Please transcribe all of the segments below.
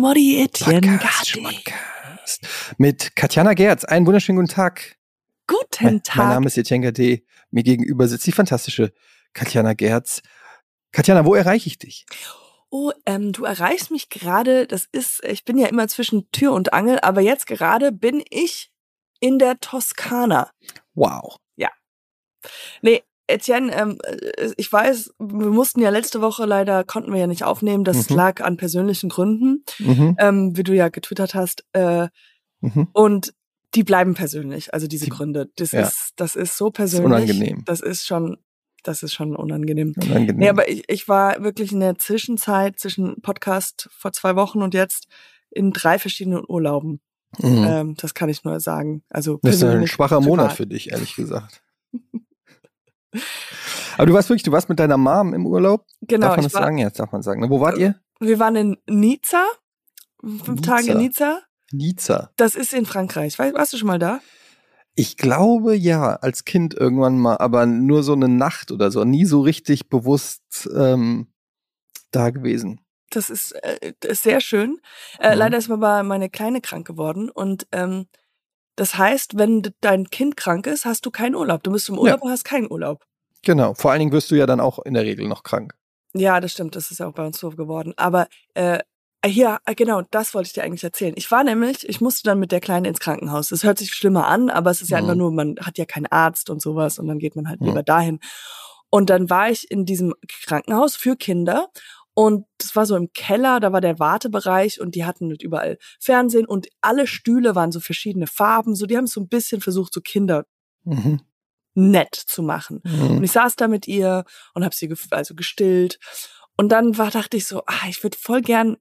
Schmoddi, Etienne Podcast, Schmodcast. Mit Katjana Gerz. Einen wunderschönen guten Tag. Guten mein, Tag. Mein Name ist Etienne Gade. Mir gegenüber sitzt die fantastische Katjana Gerz. Katjana, wo erreiche ich dich? Oh, ähm, du erreichst mich gerade, das ist, ich bin ja immer zwischen Tür und Angel, aber jetzt gerade bin ich in der Toskana. Wow. Ja. Nee, Etienne, ähm, äh, ich weiß, wir mussten ja letzte Woche leider, konnten wir ja nicht aufnehmen, das Mhm. lag an persönlichen Gründen, Mhm. ähm, wie du ja getwittert hast. Äh, Mhm. und die bleiben persönlich, also diese Die- Gründe. Das ja. ist, das ist so Das ist persönlich. unangenehm. Das ist schon, das ist schon unangenehm. Unangenehm. Nee, aber ich, ich war wirklich in der Zwischenzeit zwischen Podcast vor zwei Wochen und jetzt in drei verschiedenen Urlauben. mhm. Ähm, das kann ich nur sagen. Also das ist ein persönlich, schwacher Monat privat. für dich, ehrlich gesagt. Aber du warst wirklich, du warst mit deiner Mom im Urlaub? Genau, darf man das war, sagen? Jetzt darf man sagen. Wo wart ihr? wir waren in Nizza, fünf Nizza. Tage in Nizza. Nizza. Das ist in Frankreich. War, warst du schon mal da? Ich glaube ja, als Kind irgendwann mal, aber nur so eine Nacht oder so, nie so richtig bewusst ähm, da gewesen. Das ist, äh, das ist sehr schön. Äh, Mhm. Leider ist aber meine Kleine krank geworden und ähm, das heißt, wenn dein Kind krank ist, hast du keinen Urlaub. Du bist im Urlaub und hast keinen Urlaub. Genau. Vor allen Dingen wirst du ja dann auch in der Regel noch krank. Ja, das stimmt. Das ist ja auch bei uns so geworden. Aber äh, hier, äh, genau, das wollte ich dir eigentlich erzählen. Ich war nämlich, ich musste dann mit der Kleinen ins Krankenhaus. Es hört sich schlimmer an, aber es ist ja Mhm. einfach nur, man hat ja keinen Arzt und sowas und dann geht man halt Mhm. lieber dahin. Und dann war ich in diesem Krankenhaus für Kinder und das war so im Keller, da war der Wartebereich und die hatten mit überall Fernsehen und alle Stühle waren so verschiedene Farben, so die haben es so ein bisschen versucht, so Kinder Mhm. nett zu machen. Und Mhm. ich saß da mit ihr und habe sie also gestillt. Und dann war, dachte ich so, ah, ich würde voll gern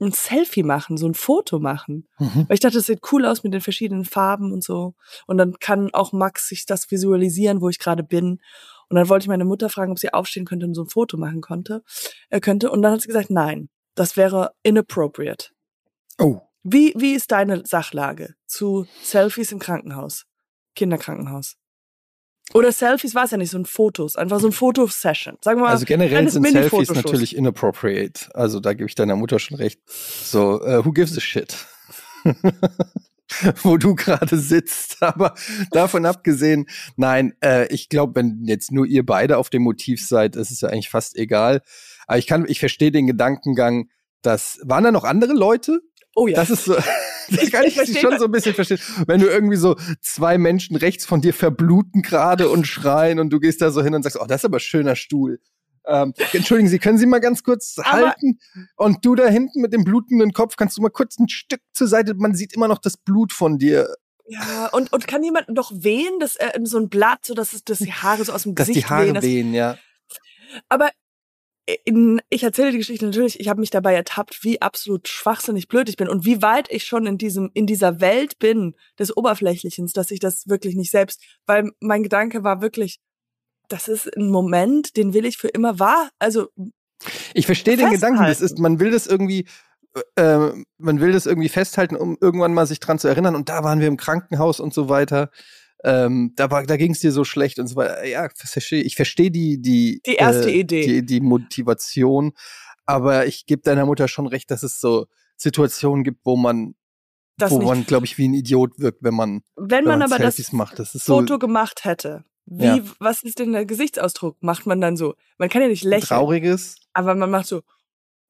ein Selfie machen, so ein Foto machen. Mhm. Weil ich dachte, das sieht cool aus mit den verschiedenen Farben und so. Und dann kann auch Max sich das visualisieren, wo ich gerade bin. Und dann wollte ich meine Mutter fragen, ob sie aufstehen könnte und so ein Foto machen konnte, äh, könnte. Und dann hat sie gesagt, nein, das wäre inappropriate. Oh. Wie, wie ist deine Sachlage zu Selfies im Krankenhaus? Kinderkrankenhaus. Oder Selfies war es ja nicht, so ein Fotos, einfach so ein Fotosession. Sagen wir mal, Also generell sind Selfies natürlich inappropriate. Also da gebe ich deiner Mutter schon recht. So, äh, who gives a shit? Wo du gerade sitzt. Aber davon abgesehen, nein, äh, ich glaube, wenn jetzt nur ihr beide auf dem Motiv seid, ist es ja eigentlich fast egal. Aber ich kann, ich verstehe den Gedankengang, dass, waren da noch andere Leute? Oh ja. Das ist so, das kann ich, Ich schon so ein bisschen verstehen. Wenn du irgendwie so zwei Menschen rechts von dir verbluten gerade und schreien und du gehst da so hin und sagst, oh, das ist aber ein schöner Stuhl. Ähm, entschuldigen Sie, können Sie mal ganz kurz Aber- halten? Und du da hinten mit dem blutenden Kopf, kannst du mal kurz ein Stück zur Seite? Man sieht immer noch das Blut von dir, ja, und, und kann jemand noch wehen, dass äh, so ein Blatt, so dass es dass die Haare so aus dem dass Gesicht die Haare wehen. dass- wehen, ja. Aber in, ich erzähle die Geschichte natürlich, ich habe mich dabei ertappt, wie absolut schwachsinnig blöd ich bin und wie weit ich schon in diesem in dieser Welt bin des Oberflächlichens, dass ich das wirklich nicht selbst, weil mein Gedanke war wirklich, das ist ein Moment, den will ich für immer wahr, also Ich verstehe den Gedanken, das ist, man will das irgendwie, äh, man will das irgendwie festhalten, um irgendwann mal sich dran zu erinnern. Und da waren wir im Krankenhaus und so weiter. Ähm, da war, da ging es dir so schlecht und so weiter. Ja, verstehe ich. Verstehe die, die, Die erste äh, Idee. die, die Motivation. Aber ich gebe deiner Mutter schon recht, dass es so Situationen gibt, wo man, das wo man, glaube ich, wie ein Idiot wirkt, wenn man, Wenn wenn man aber das macht. Das so Foto gemacht hätte, wie Ja. was ist denn der Gesichtsausdruck? Macht man dann so? Man kann ja nicht lächeln, trauriges. aber man macht so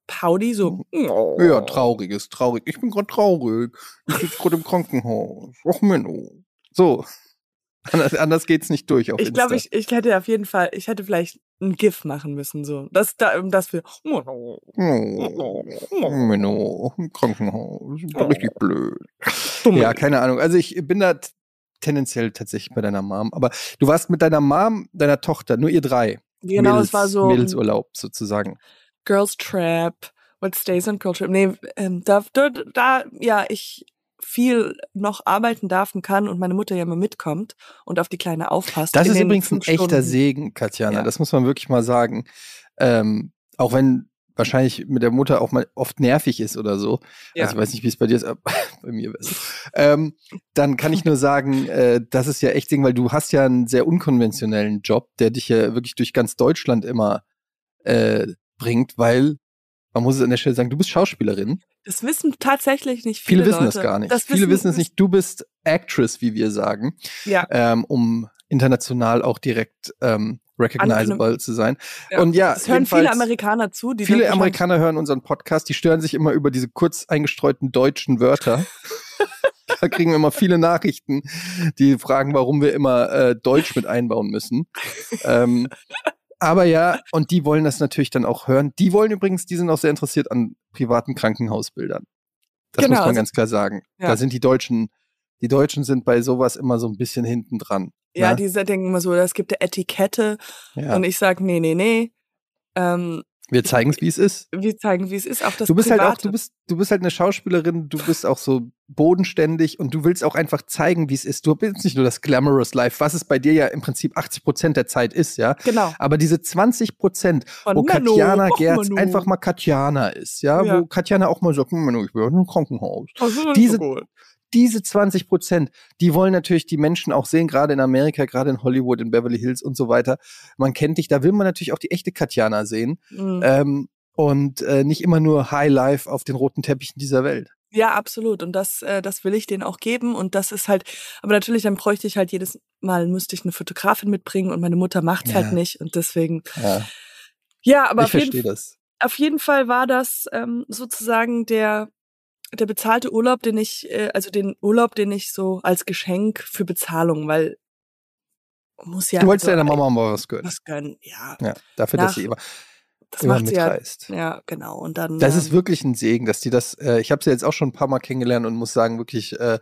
Paudi so. Oh. Ja, trauriges, traurig. Ich bin gerade traurig. Ich sitze gerade im Krankenhaus. Och, Menno. So. Anders, anders geht's nicht durch auf Ich glaube, ich, ich hätte auf jeden Fall, ich hätte vielleicht ein GIF machen müssen, so. Das, da, das für. Oh, Menno, im Krankenhaus. Oh. richtig blöd. Dumme. Ja, keine Ahnung. Also ich bin da tendenziell tatsächlich bei deiner Mom. Aber du warst mit deiner Mom, deiner Tochter, nur ihr drei. Genau, Mädels, es war so Mädelsurlaub sozusagen. Girls Trap, What Stays on Girl Trap. Nee, ähm, da, da, da, ja, ich viel noch arbeiten darf und kann und meine Mutter ja immer mitkommt und auf die Kleine aufpasst. Das ist übrigens ein echter Stunden. Segen, Katjana. Ja. Das muss man wirklich mal sagen. Ähm, auch wenn wahrscheinlich mit der Mutter auch mal oft nervig ist oder so. Ja. Also ich weiß nicht, wie es bei dir ist, aber bei mir ist es. Ähm, dann kann ich nur sagen, äh, das ist ja echt Ding, weil du hast ja einen sehr unkonventionellen Job, der dich ja wirklich durch ganz Deutschland immer äh, bringt, weil man muss es an der Stelle sagen, du bist Schauspielerin. Das wissen tatsächlich nicht viele. Viele wissen Leute. es gar nicht. Das viele wissen es nicht. Du bist Actress, wie wir sagen, Ja. ähm, um international auch direkt ähm, recognizable zu sein. Ja. Und ja, Das hören viele Amerikaner zu. Viele Amerikaner hören unseren Podcast, die stören sich immer über diese kurz eingestreuten deutschen Wörter. da kriegen wir immer viele Nachrichten, die fragen, warum wir immer äh, Deutsch mit einbauen müssen. ähm, aber ja, und die wollen das natürlich dann auch hören. Die wollen übrigens, die sind auch sehr interessiert an privaten Krankenhausbildern. Das Genau, muss man also- ganz klar sagen. Ja. Da sind die Deutschen, die Deutschen sind bei sowas immer so ein bisschen hinten dran. Ja, ne? die denken immer so, es gibt eine Etikette. ja. Und ich sag, nee, nee, nee. Ähm, Wir zeigen es, wie es ist. wir zeigen, wie es ist. Auch das du bist Private. halt auch, du bist, du bist halt eine Schauspielerin, du bist auch so bodenständig und du willst auch einfach zeigen, wie es ist. Du bist nicht nur das glamorous Life, was es bei dir ja im Prinzip 80 Prozent der Zeit ist, ja. Genau. Aber diese 20 Prozent, wo Manu. Katjana Gerz Manu. einfach mal Katjana ist, ja, Ja. wo Katjana auch mal sagt, Manu, ich bin im Krankenhaus. Oh, diese- so gut. Diese 20 Prozent, die wollen natürlich die Menschen auch sehen, gerade in Amerika, gerade in Hollywood, in Beverly Hills und so weiter. Man kennt dich, da will man natürlich auch die echte Katjana sehen. Mhm. Ähm, und äh, nicht immer nur High Life auf den roten Teppichen dieser Welt. Ja, absolut. Und das, äh, das will ich denen auch geben. Und das ist halt, aber natürlich, dann bräuchte ich halt jedes Mal, müsste ich eine Fotografin mitbringen und meine Mutter macht's Ja. halt nicht. Und deswegen, Ja, ja, aber ich auf jeden, das. auf jeden Fall war das ähm, sozusagen der, der bezahlte Urlaub, den ich, äh, also den Urlaub, den ich so als Geschenk für Bezahlung, weil muss ja du wolltest also, deiner Mama mal was gönnen. was gönnen. Ja, Ja, dafür, dass Nach- sie immer, das immer macht sie ja. mitreist. Ja, genau. Und dann. Das ähm, ist wirklich ein Segen, dass die das, äh, ich habe sie jetzt auch schon ein paar Mal kennengelernt und muss sagen, wirklich, äh,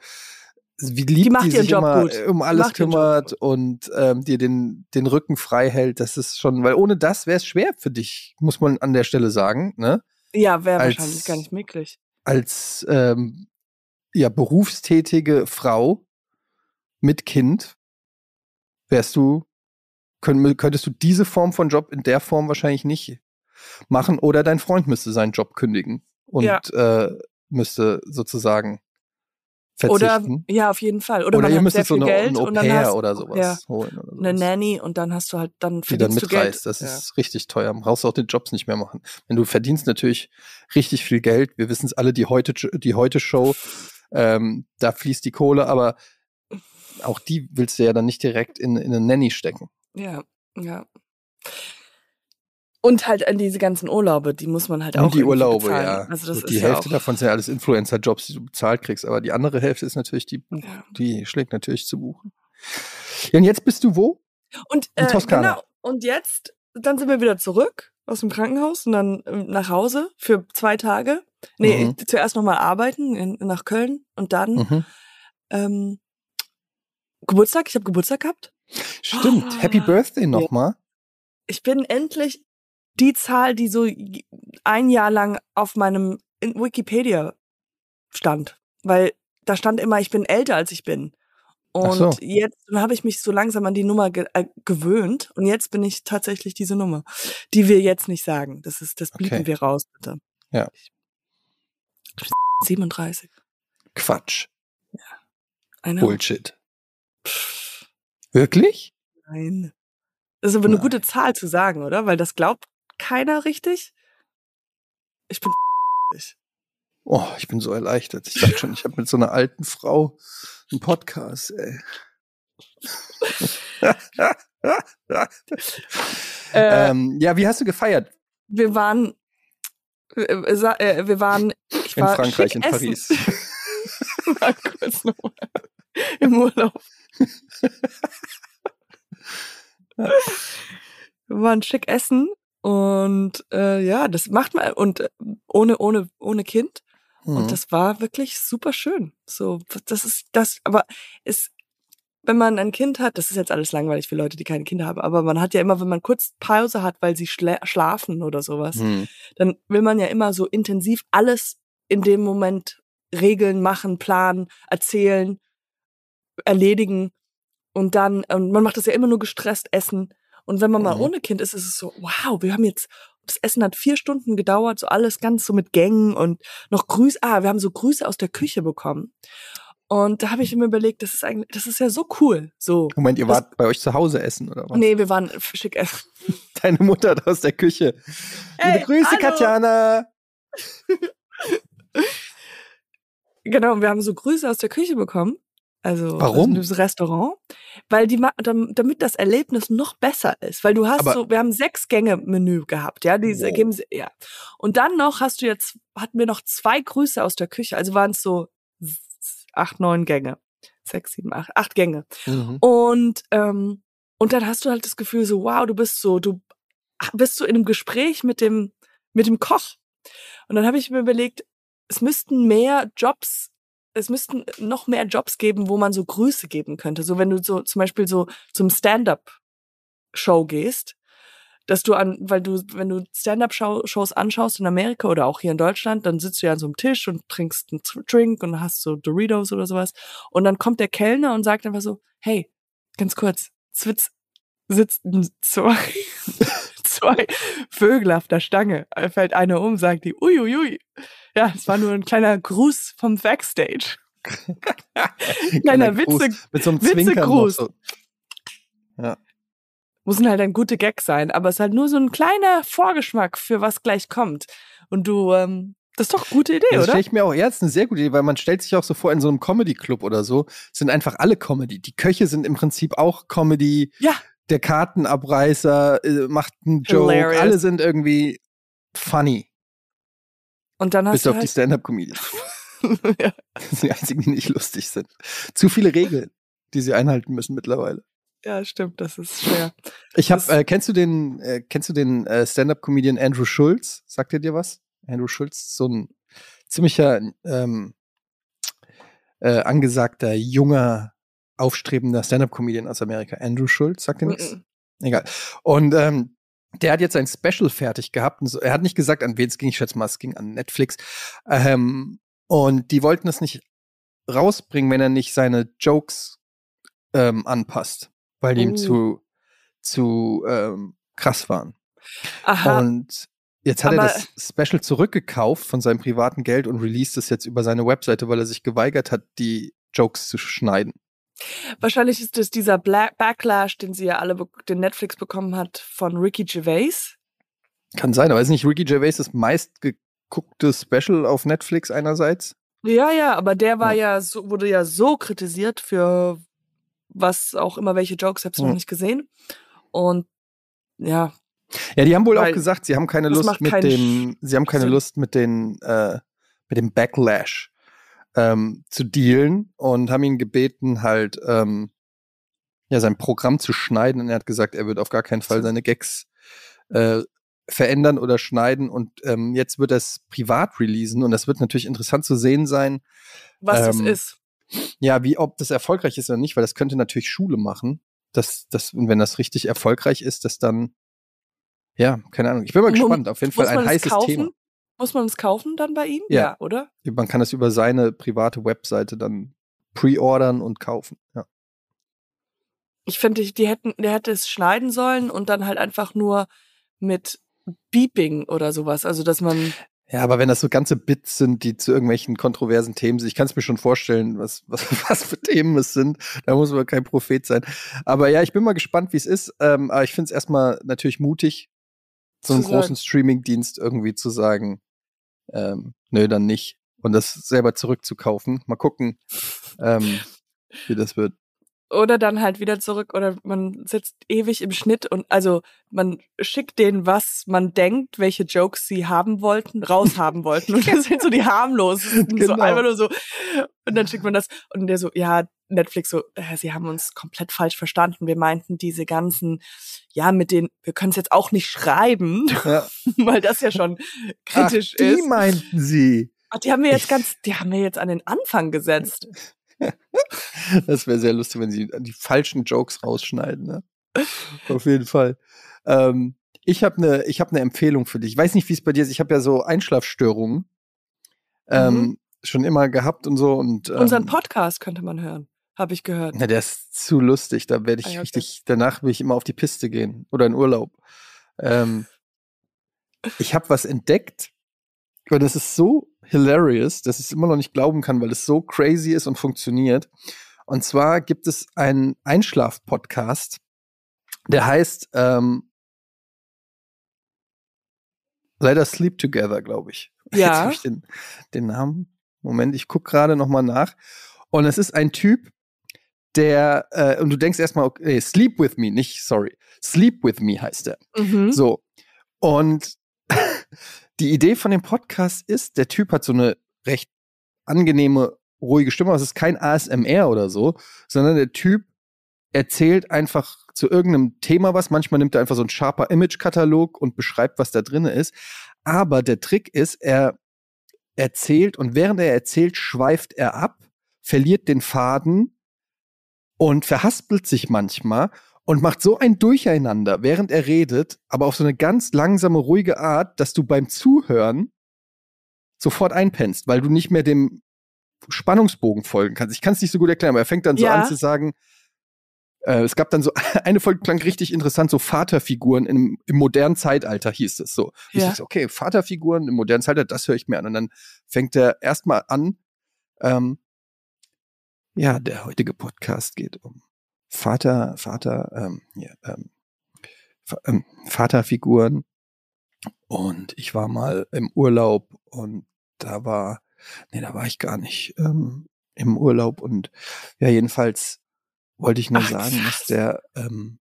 wie lieb die, macht ihren sich Job immer gut. äh, um Die alles macht kümmert und ähm, dir den, den Rücken frei hält. Das ist schon, weil ohne das wäre es schwer für dich, muss man an der Stelle sagen, ne? ja, wäre wahrscheinlich gar nicht möglich. Als ähm, ja, berufstätige Frau mit Kind wärst du, könnt, könntest du diese Form von Job in der Form wahrscheinlich nicht machen oder dein Freund müsste seinen Job kündigen und Ja. äh, müsste sozusagen Oder verzichten. ja, auf jeden Fall. Oder, Oder, man ihr müsstet so eine, Geld ein Au und dann pair hast oder sowas ja, holen. Oder eine sowas, Nanny und dann hast du halt dann die dann mitreist. Das ja. ist richtig teuer. Brauchst du auch den Jobs nicht mehr machen. Wenn du verdienst natürlich richtig viel Geld. Wir wissen es alle, die heute, die heute Show, ähm, da fließt die Kohle, aber auch die willst du ja dann nicht direkt in, in eine Nanny stecken. Ja, ja. Und halt an diese ganzen Urlaube, die muss man halt auch Und die Urlaube, bezahlen. ja. Also das Gut, die ist Hälfte ja davon sind ja alles Influencer-Jobs, die du bezahlt kriegst, aber die andere Hälfte ist natürlich die, Ja. die schlägt natürlich zu buchen. Ja, und jetzt bist du wo? Und In äh, Toskana. genau. Und jetzt, dann sind wir wieder zurück aus dem Krankenhaus und dann ähm, nach Hause für zwei Tage. Nee, Mhm. zuerst nochmal arbeiten in, nach Köln und dann Mhm. ähm, Geburtstag. Ich habe Geburtstag gehabt. Stimmt. Happy Ah. Birthday nochmal. Ich bin endlich die Zahl, die so ein Jahr lang auf meinem in Wikipedia stand. Weil da stand immer, ich bin älter als ich bin. Und so. jetzt habe ich mich so langsam an die Nummer ge äh, gewöhnt und jetzt bin ich tatsächlich diese Nummer, die wir jetzt nicht sagen. Das ist, das blieben Okay. wir raus, bitte. Ja. 37. Quatsch. Eine. Bullshit. Wirklich? Nein. Das ist aber eine Nein. gute Zahl zu sagen, oder? Weil das glaubt keiner richtig. Ich bin Oh, ich bin so erleichtert. Ich dachte schon, ich habe mit so einer alten Frau einen Podcast, ey. äh, ähm, ja, wie hast du gefeiert? wir waren äh, äh, äh, wir waren ich In war Frankreich, schick in essen. Paris. Mal kurz nochmal im Urlaub. wir waren schick essen und äh, ja, das macht man und äh, ohne ohne ohne Kind Mhm. und das war wirklich super schön. So das ist das aber es wenn man ein Kind hat, das ist jetzt alles langweilig für Leute, die keine Kinder haben, aber man hat ja immer, wenn man kurz Pause hat, weil sie schla schlafen oder sowas, Hm. dann will man ja immer so intensiv alles in dem Moment regeln, machen, planen, erzählen, erledigen und dann, und man macht das ja immer nur gestresst essen. Und wenn man mal Mhm. ohne Kind ist, ist es so, wow, wir haben jetzt, das Essen hat vier Stunden gedauert, so alles ganz so mit Gängen und noch Grüße, ah, wir haben so Grüße aus der Küche bekommen. Und da habe ich mir überlegt, das ist eigentlich, das ist ja so cool, so. Moment, ihr Das- wart bei euch zu Hause essen, oder was? Nee, wir waren schick essen. Deine Mutter hat aus der Küche. Hey, Liebe Grüße, hallo. Katjana. genau, wir haben so Grüße aus der Küche bekommen. Also Warum? das Restaurant, weil die damit das Erlebnis noch besser ist, weil du hast Aber- so, wir haben sechs Gänge Menü gehabt, ja, diese Wow. geben sie, ja. Und dann noch hast du jetzt hatten wir noch zwei Grüße aus der Küche, also waren es so acht, neun Gänge, sechs, sieben, acht, acht Gänge. Mhm. Und ähm, und dann hast du halt das Gefühl so, wow, du bist so, du bist so in einem Gespräch mit dem mit dem Koch. Und dann habe ich mir überlegt, es müssten mehr Jobs, es müssten noch mehr Jobs geben, wo man so Grüße geben könnte. So wenn du so zum Beispiel so zum Stand-up-Show gehst, dass du an, weil du, wenn du Stand-up-Shows anschaust in Amerika oder auch hier in Deutschland, dann sitzt du ja an so einem Tisch und trinkst einen Drink und hast so Doritos oder sowas. Und dann kommt der Kellner und sagt einfach so, hey, ganz kurz, es wird- sitzen zwei, Vögel auf der Stange. Fällt einer um, sagt die, uiuiui. Ja, es war nur ein kleiner Gruß vom Backstage. Kleiner Gruß Witze, Mit so einem Witzegruß. so. müssen halt ein gute Gag sein, aber es ist halt nur so ein kleiner Vorgeschmack für was gleich kommt. Und du, ähm, das ist doch eine gute Idee, Das oder? stelle ich mir auch, ja, das ist eine sehr gute Idee, weil man stellt sich auch so vor, in so einem Comedy-Club oder so, sind einfach alle Comedy. Die Köche sind im Prinzip auch Comedy. Ja. Der Kartenabreißer äh, macht einen Joke. Hilarious. Alle sind irgendwie funny. Und dann hast Bis du auf die halt, Stand-Up-Comedians. ja. Das sind die einzigen, die nicht lustig sind. Zu viele Regeln, die sie einhalten müssen mittlerweile. ja, stimmt, das ist schwer. Ich habe, äh, kennst du den, äh, kennst du den äh, Stand-up-Comedian Andrew Schulz? Sagt er dir was? Andrew Schulz, so ein ziemlicher ähm, äh, angesagter junger aufstrebender Stand-up-Comedian aus Amerika. Andrew Schulz, sagt dir nichts? Egal. Und ähm, der hat jetzt ein Special fertig gehabt. Und so, er hat nicht gesagt, an wen es ging. Ich schätze mal, es ging an Netflix. Ähm, und die wollten es nicht rausbringen, wenn er nicht seine Jokes ähm, anpasst, weil die ihm Oh. zu, zu ähm, krass waren. Aha, Und jetzt hat er Aber- das Special zurückgekauft von seinem privaten Geld und released es jetzt über seine Webseite, weil er sich geweigert hat, die Jokes zu schneiden. Wahrscheinlich ist das dieser Backlash, den sie ja alle, den Netflix bekommen hat von Ricky Gervais. Kann sein, aber ist nicht Ricky Gervais das meistgeguckte Special auf Netflix einerseits? Ja, ja, aber der war ja, so, wurde ja so kritisiert für was auch immer, welche Jokes, hab's noch Ja. nicht gesehen. Und ja, Ja, die haben wohl auch gesagt, sie haben keine Lust mit dem, sie haben keine Sinn. Lust mit den, äh, mit dem Backlash ähm, zu dealen und haben ihn gebeten, halt ähm, ja sein Programm zu schneiden. Und er hat gesagt, er wird auf gar keinen Fall seine Gags äh, verändern oder schneiden. Und ähm, jetzt wird er es privat releasen und das wird natürlich interessant zu sehen sein, was Ähm, das ist. ja, wie ob das erfolgreich ist oder nicht, weil das könnte natürlich Schule machen. Dass, dass, und wenn das richtig erfolgreich ist, dass dann, ja, keine Ahnung. Ich bin mal gespannt. Auf jeden Fall ein heißes kaufen? Thema. Muss man es kaufen dann bei ihm? Ja. oder? Man kann das über seine private Webseite dann pre-ordern und kaufen. Ja. Ich finde, die hätten, der hätte es schneiden sollen und dann halt einfach nur mit Beeping oder sowas. Also, dass man, ja, aber wenn das so ganze Bits sind, die zu irgendwelchen kontroversen Themen sind, ich kann es mir schon vorstellen, was, was, was für Themen es sind. Da muss man kein Prophet sein. Aber ja, ich bin mal gespannt, wie es ist. Ähm, aber ich finde es erstmal natürlich mutig, so einen großen Streaming-Dienst irgendwie zu sagen, ähm, nö, dann nicht. Und das selber zurückzukaufen. Mal gucken, ähm, wie das wird. Oder dann halt wieder zurück oder man sitzt ewig im Schnitt und also man schickt denen, was man denkt, welche Jokes sie haben wollten, raushaben wollten. Und das sind so die harmlosesten. So Genau. einfach nur so. Und dann schickt man das und der so, ja, Netflix so, äh, sie haben uns komplett falsch verstanden. Wir meinten diese ganzen, ja, mit denen, wir können es jetzt auch nicht schreiben, Ja. weil das ja schon kritisch Ach, die ist. meinten sie. Ach, die haben wir jetzt ganz, die haben wir jetzt an den Anfang gesetzt. Das wäre sehr lustig, wenn sie die falschen Jokes rausschneiden. Ne? Auf jeden Fall. Ähm, ich habe eine ich hab ne Empfehlung für dich. Ich weiß nicht, wie es bei dir ist. Ich habe ja so Einschlafstörungen ähm, Mhm. schon immer gehabt und so. Und, ähm, Unseren Podcast könnte man hören, habe ich gehört. Na, der ist zu lustig. Da werde ich Ah, okay. richtig, danach will ich immer auf die Piste gehen oder in Urlaub. Ähm, ich habe was entdeckt und das ist so hilarious, dass ich es immer noch nicht glauben kann, weil es so crazy ist und funktioniert. Und zwar gibt es einen Einschlaf-Podcast, der heißt ähm, Let Us Sleep Together, glaube ich. Ja. Jetzt habe ich den, den Namen. Moment, ich guck gerade noch mal nach. Und es ist ein Typ, der, äh, und du denkst erstmal, okay, Sleep with Me, nicht sorry. Sleep with Me heißt er. Mhm. So. Und die Idee von dem Podcast ist, der Typ hat so eine recht angenehme, ruhige Stimme. Es ist kein ASMR oder so, sondern der Typ erzählt einfach zu irgendeinem Thema was. Manchmal nimmt er einfach so einen sharper Image-Katalog und beschreibt, was da drin ist. Aber der Trick ist, er erzählt und während er erzählt, schweift er ab, verliert den Faden und verhaspelt sich manchmal und macht so ein Durcheinander, während er redet, aber auf so eine ganz langsame, ruhige Art, dass du beim Zuhören sofort einpennst, weil du nicht mehr dem Spannungsbogen folgen kannst. Ich kann es nicht so gut erklären, aber er fängt dann so Ja. an zu sagen, äh, es gab dann so, eine Folge klang richtig interessant, so Vaterfiguren im, im modernen Zeitalter hieß es so. Ich Ja. dachte, okay, Vaterfiguren im modernen Zeitalter, das höre ich mir an. Und dann fängt er erstmal an, ähm, ja, der heutige Podcast geht um Vater, Vater, ähm, ja, ähm, ähm, Vaterfiguren. Und ich war mal im Urlaub und da war, nee, da war ich gar nicht ähm, im Urlaub. Und ja, jedenfalls wollte ich nur Ach, sagen, dass der ähm,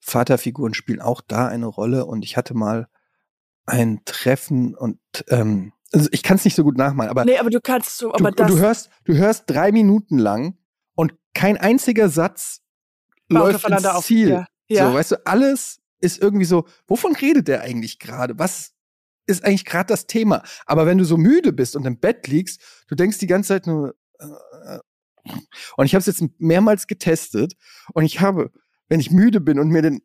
Vaterfiguren spielen auch da eine Rolle. Und ich hatte mal ein Treffen und ähm, also ich kann es nicht so gut nachmalen, aber Nee, aber du kannst so, du, aber das du hörst, du hörst drei Minuten lang und kein einziger Satz läuft ins auf. Ziel. Ja. ja. So, weißt du, alles ist irgendwie so, wovon redet der eigentlich gerade? Was ist eigentlich gerade das Thema? Aber wenn du so müde bist und im Bett liegst, du denkst die ganze Zeit nur, äh, äh. und ich habe es jetzt mehrmals getestet und ich habe, wenn ich müde bin und mir den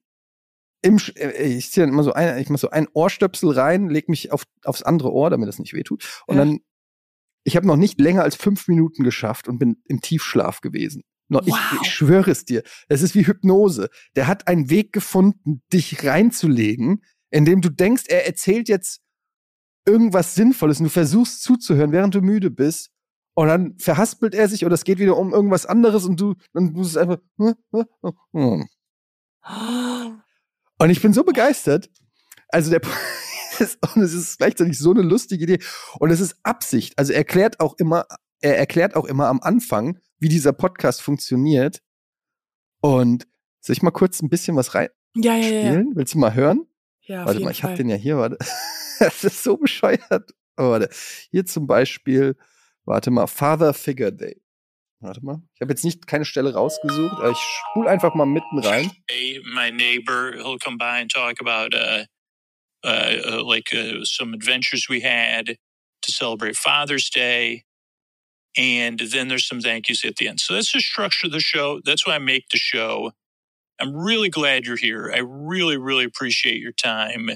im, äh, ich ziehe dann immer so ein, ich mache so ein Ohrstöpsel rein, leg mich auf, aufs andere Ohr, damit das nicht wehtut. Und Ja. dann, ich habe noch nicht länger als fünf Minuten geschafft und bin im Tiefschlaf gewesen. Wow. ich, ich schwöre es dir. Das ist wie Hypnose. Der hat einen Weg gefunden, dich reinzulegen, indem du denkst, er erzählt jetzt irgendwas Sinnvolles und du versuchst zuzuhören, während du müde bist. Und dann verhaspelt er sich oder es geht wieder um irgendwas anderes und du, und du bist einfach. hm. Und ich bin so begeistert. Also der und es ist gleichzeitig so eine lustige Idee und es ist Absicht. Also er erklärt auch immer, er erklärt auch immer am Anfang, wie dieser Podcast funktioniert. Und soll ich mal kurz ein bisschen was reinspielen? Ja, ja, ja. ja. Willst du mal hören? ja warte mal, ich habe den ja hier. Warte. das ist so bescheuert. Oh, warte. Hier zum Beispiel, warte mal, Father Figure Day. Warte mal. Ich habe jetzt nicht keine Stelle rausgesucht, aber ich spul einfach mal mitten rein. Hey, my neighbor, he'll come by and talk about uh, uh, uh, like uh, some adventures we had to celebrate Father's Day. And then there's some thank yous at the end. So that's the structure of the show. That's why I make the show. I'm really glad you're here. I really, really appreciate your time.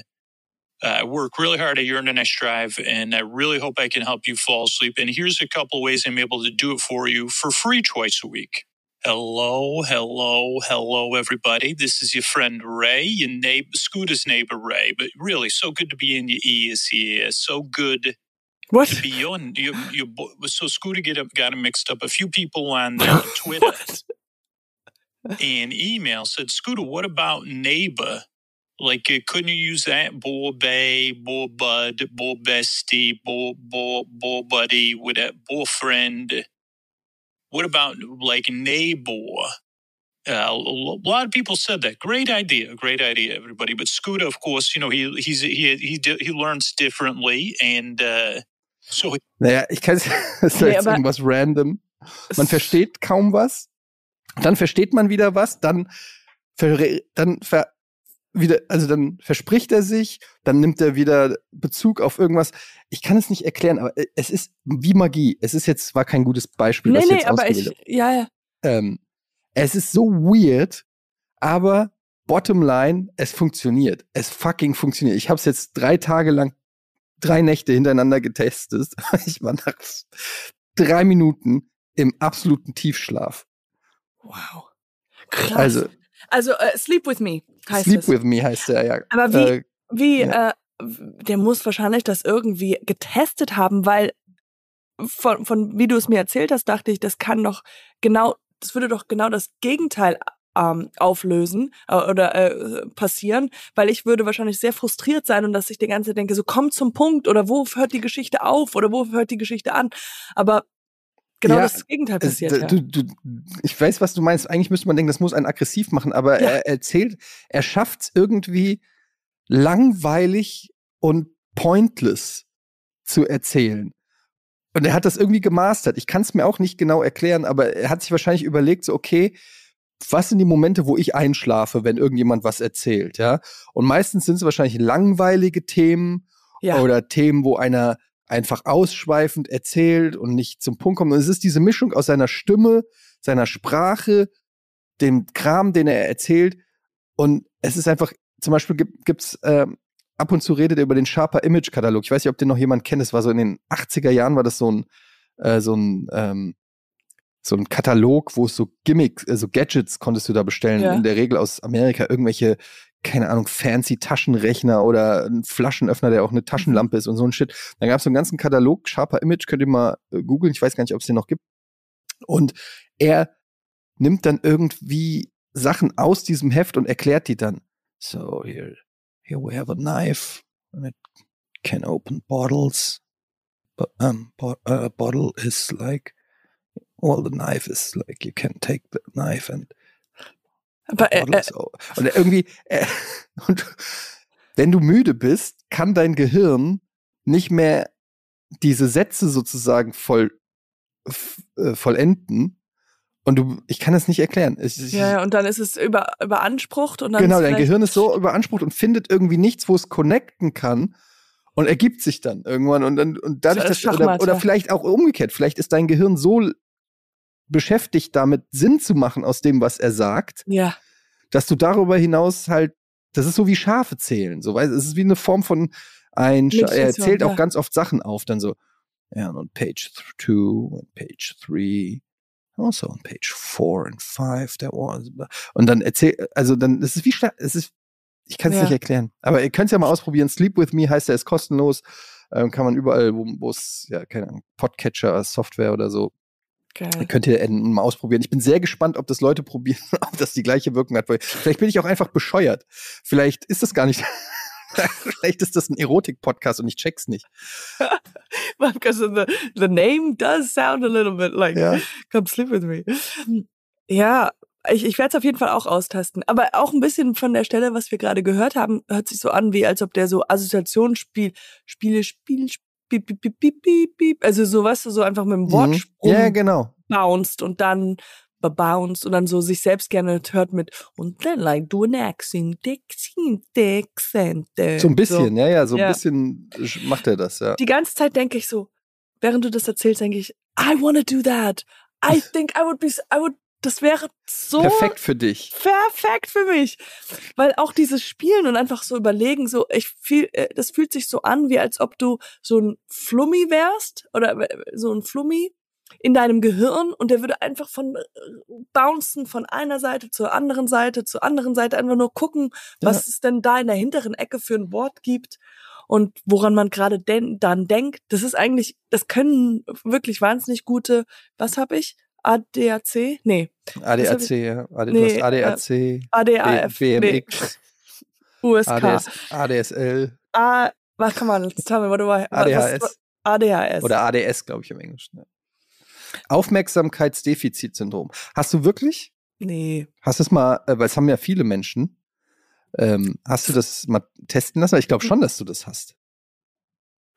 Uh, I work really hard at Your Next Drive, and I really hope I can help you fall asleep. And here's a couple ways I'm able to do it for you for free twice a week. Hello, hello, hello, everybody. This is your friend Ray, your neighbor, Scooter's neighbor Ray. But really, so good to be in your ears here. So good What? to be your, your, your so Scooter get got him mixed up. A few people on uh, Twitter and email said, Scooter, what about neighbor? Like, uh, couldn't you use that? Boy Bay, boy Bud, boy Bestie, boy, boy, boy Buddy, with that boy friend. What about like neighbor? Uh, a lot of people said that. Great idea, great idea, everybody. But Scooter, of course, you know he he's he he he learns differently, and uh, so Naja, ich kann es das ist Nee, jetzt irgendwas random. Man versteht kaum was, dann versteht man wieder was, dann ver, dann ver, wieder, also dann verspricht er sich, dann nimmt er wieder Bezug auf irgendwas. Ich kann es nicht erklären, aber äh, es ist wie Magie. Es ist jetzt war kein gutes Beispiel, Nee, was ich nee, jetzt aber ich, ja, ja. Ähm, es ist so weird, aber bottom line, es funktioniert. Es fucking funktioniert. Ich habe es jetzt drei Tage lang, drei Nächte hintereinander getestet. Ich war nach drei Minuten im absoluten Tiefschlaf. Wow. Krass. Also, Also, äh, Sleep With Me heißt Sleep es. with me heißt der ja. Aber wie, Äh, wie, ja. äh, der muss wahrscheinlich das irgendwie getestet haben, weil von, von wie du es mir erzählt hast, dachte ich, das kann doch genau, das würde doch genau das Gegenteil ähm, auflösen äh, oder äh, passieren, weil ich würde wahrscheinlich sehr frustriert sein und dass ich die ganze denke, so komm zum Punkt oder wo hört die Geschichte auf oder wo hört die Geschichte an. Aber genau ja, das Gegenteil passiert. Ja. du, du, ich weiß, was du meinst. Eigentlich müsste man denken, das muss einen aggressiv machen, aber ja. er erzählt, er schafft es irgendwie langweilig und pointless zu erzählen. Und er hat das irgendwie gemastert. Ich kann es mir auch nicht genau erklären, aber er hat sich wahrscheinlich überlegt, so, okay, was sind die Momente, wo ich einschlafe, wenn irgendjemand was erzählt, ja? Und meistens sind es wahrscheinlich langweilige Themen ja. oder Themen, wo einer einfach ausschweifend erzählt und nicht zum Punkt kommt. Und es ist diese Mischung aus seiner Stimme, seiner Sprache, dem Kram, den er erzählt. Und es ist einfach, zum Beispiel gibt es äh, ab und zu redet er über den Sharper Image Katalog. Ich weiß nicht, ob den noch jemand kennt. Es war so in den 80er Jahren war das so ein, äh, so ein, ähm, so ein Katalog, wo es so Gimmicks, also Gadgets konntest du da bestellen. Ja. In der Regel aus Amerika irgendwelche, keine Ahnung, fancy Taschenrechner oder ein Flaschenöffner, der auch eine Taschenlampe ist und so ein Shit. Dann gab es so einen ganzen Katalog, Sharper Image, könnt ihr mal äh, googeln. Ich weiß gar nicht, ob es den noch gibt. Und er nimmt dann irgendwie Sachen aus diesem Heft und erklärt die dann. So, here, here we have a knife and it can open bottles. But, um, bo a bottle is like well, the knife is like you can take the knife and aber, äh, äh, und irgendwie äh, und wenn du müde bist, kann dein Gehirn nicht mehr diese Sätze sozusagen voll äh, vollenden und du ich kann es nicht erklären. Ich, ja, ja, und dann ist es über überansprucht und dann Genau, dein Gehirn ist so überansprucht und findet irgendwie nichts, wo es connecten kann und ergibt sich dann irgendwann und dann und dadurch das dass, oder, oder vielleicht auch umgekehrt, vielleicht ist dein Gehirn so beschäftigt damit, Sinn zu machen aus dem, was er sagt, ja. dass du darüber hinaus halt, das ist so wie Schafe zählen, so, weil es ist wie eine Form von ein, er zählt ja. auch ganz oft Sachen auf, dann so, ja, und Page 2 und Page 3, also on Page 4 and 5, there was, und dann erzählt, also dann, es ist wie, es ist, ich kann es ja. nicht erklären, aber ihr könnt es ja mal ausprobieren, Sleep With Me heißt er, ist kostenlos, ähm, kann man überall, wo es, ja, keine Ahnung, Podcatcher, Software oder so Geil. Könnt ihr mal ausprobieren. Ich bin sehr gespannt, ob das Leute probieren, ob das die gleiche Wirkung hat. Vielleicht bin ich auch einfach bescheuert. Vielleicht ist das gar nicht. Vielleicht ist das ein Erotik-Podcast und ich check's nicht. Because the, the name does sound a little bit like ja. Come sleep with me. Ja, ich, ich werde es auf jeden Fall auch austasten. Aber auch ein bisschen von der Stelle, was wir gerade gehört haben, hört sich so an, wie als ob der so Assoziationsspiel, Spiele, Spiel, Spiel piep, piep, piep, piep, piep, piep. Also so, weißt du, so einfach mit dem mhm. Wortsprung. Ja, genau. Bounced und dann bebounced und dann so sich selbst gerne hört mit und then like do an accent, accent. So ein bisschen, so. ja, ja, so ein ja. bisschen macht er das, ja. Die ganze Zeit denke ich so, während du das erzählst, denke ich, I wanna do that. I think I would be, I would das wäre so perfekt für dich. Perfekt für mich, weil auch dieses Spielen und einfach so überlegen, so ich fühl, äh, das fühlt sich so an, wie als ob du so ein Flummi wärst oder äh, so ein Flummi in deinem Gehirn und der würde einfach von äh, bouncen von einer Seite zur anderen Seite zur anderen Seite einfach nur gucken, was ja. es denn da in der hinteren Ecke für ein Wort gibt und woran man gerade den, dann denkt. Das ist eigentlich, das können wirklich wahnsinnig gute, was habe ich? ADAC? Nee. ADAC, ja. AD, nee, ADAC. Äh, ADAF. BMX. Nee. USK. ADS, ADSL. A, was kann man, tell me, what do I, ADHS. ADHS. Oder ADS, glaube ich, im Englischen. Ja. Aufmerksamkeitsdefizitsyndrom. Hast du wirklich? Nee. Hast du es mal, äh, weil es haben ja viele Menschen, ähm, hast du das mal testen lassen? Ich glaube schon, dass du das hast.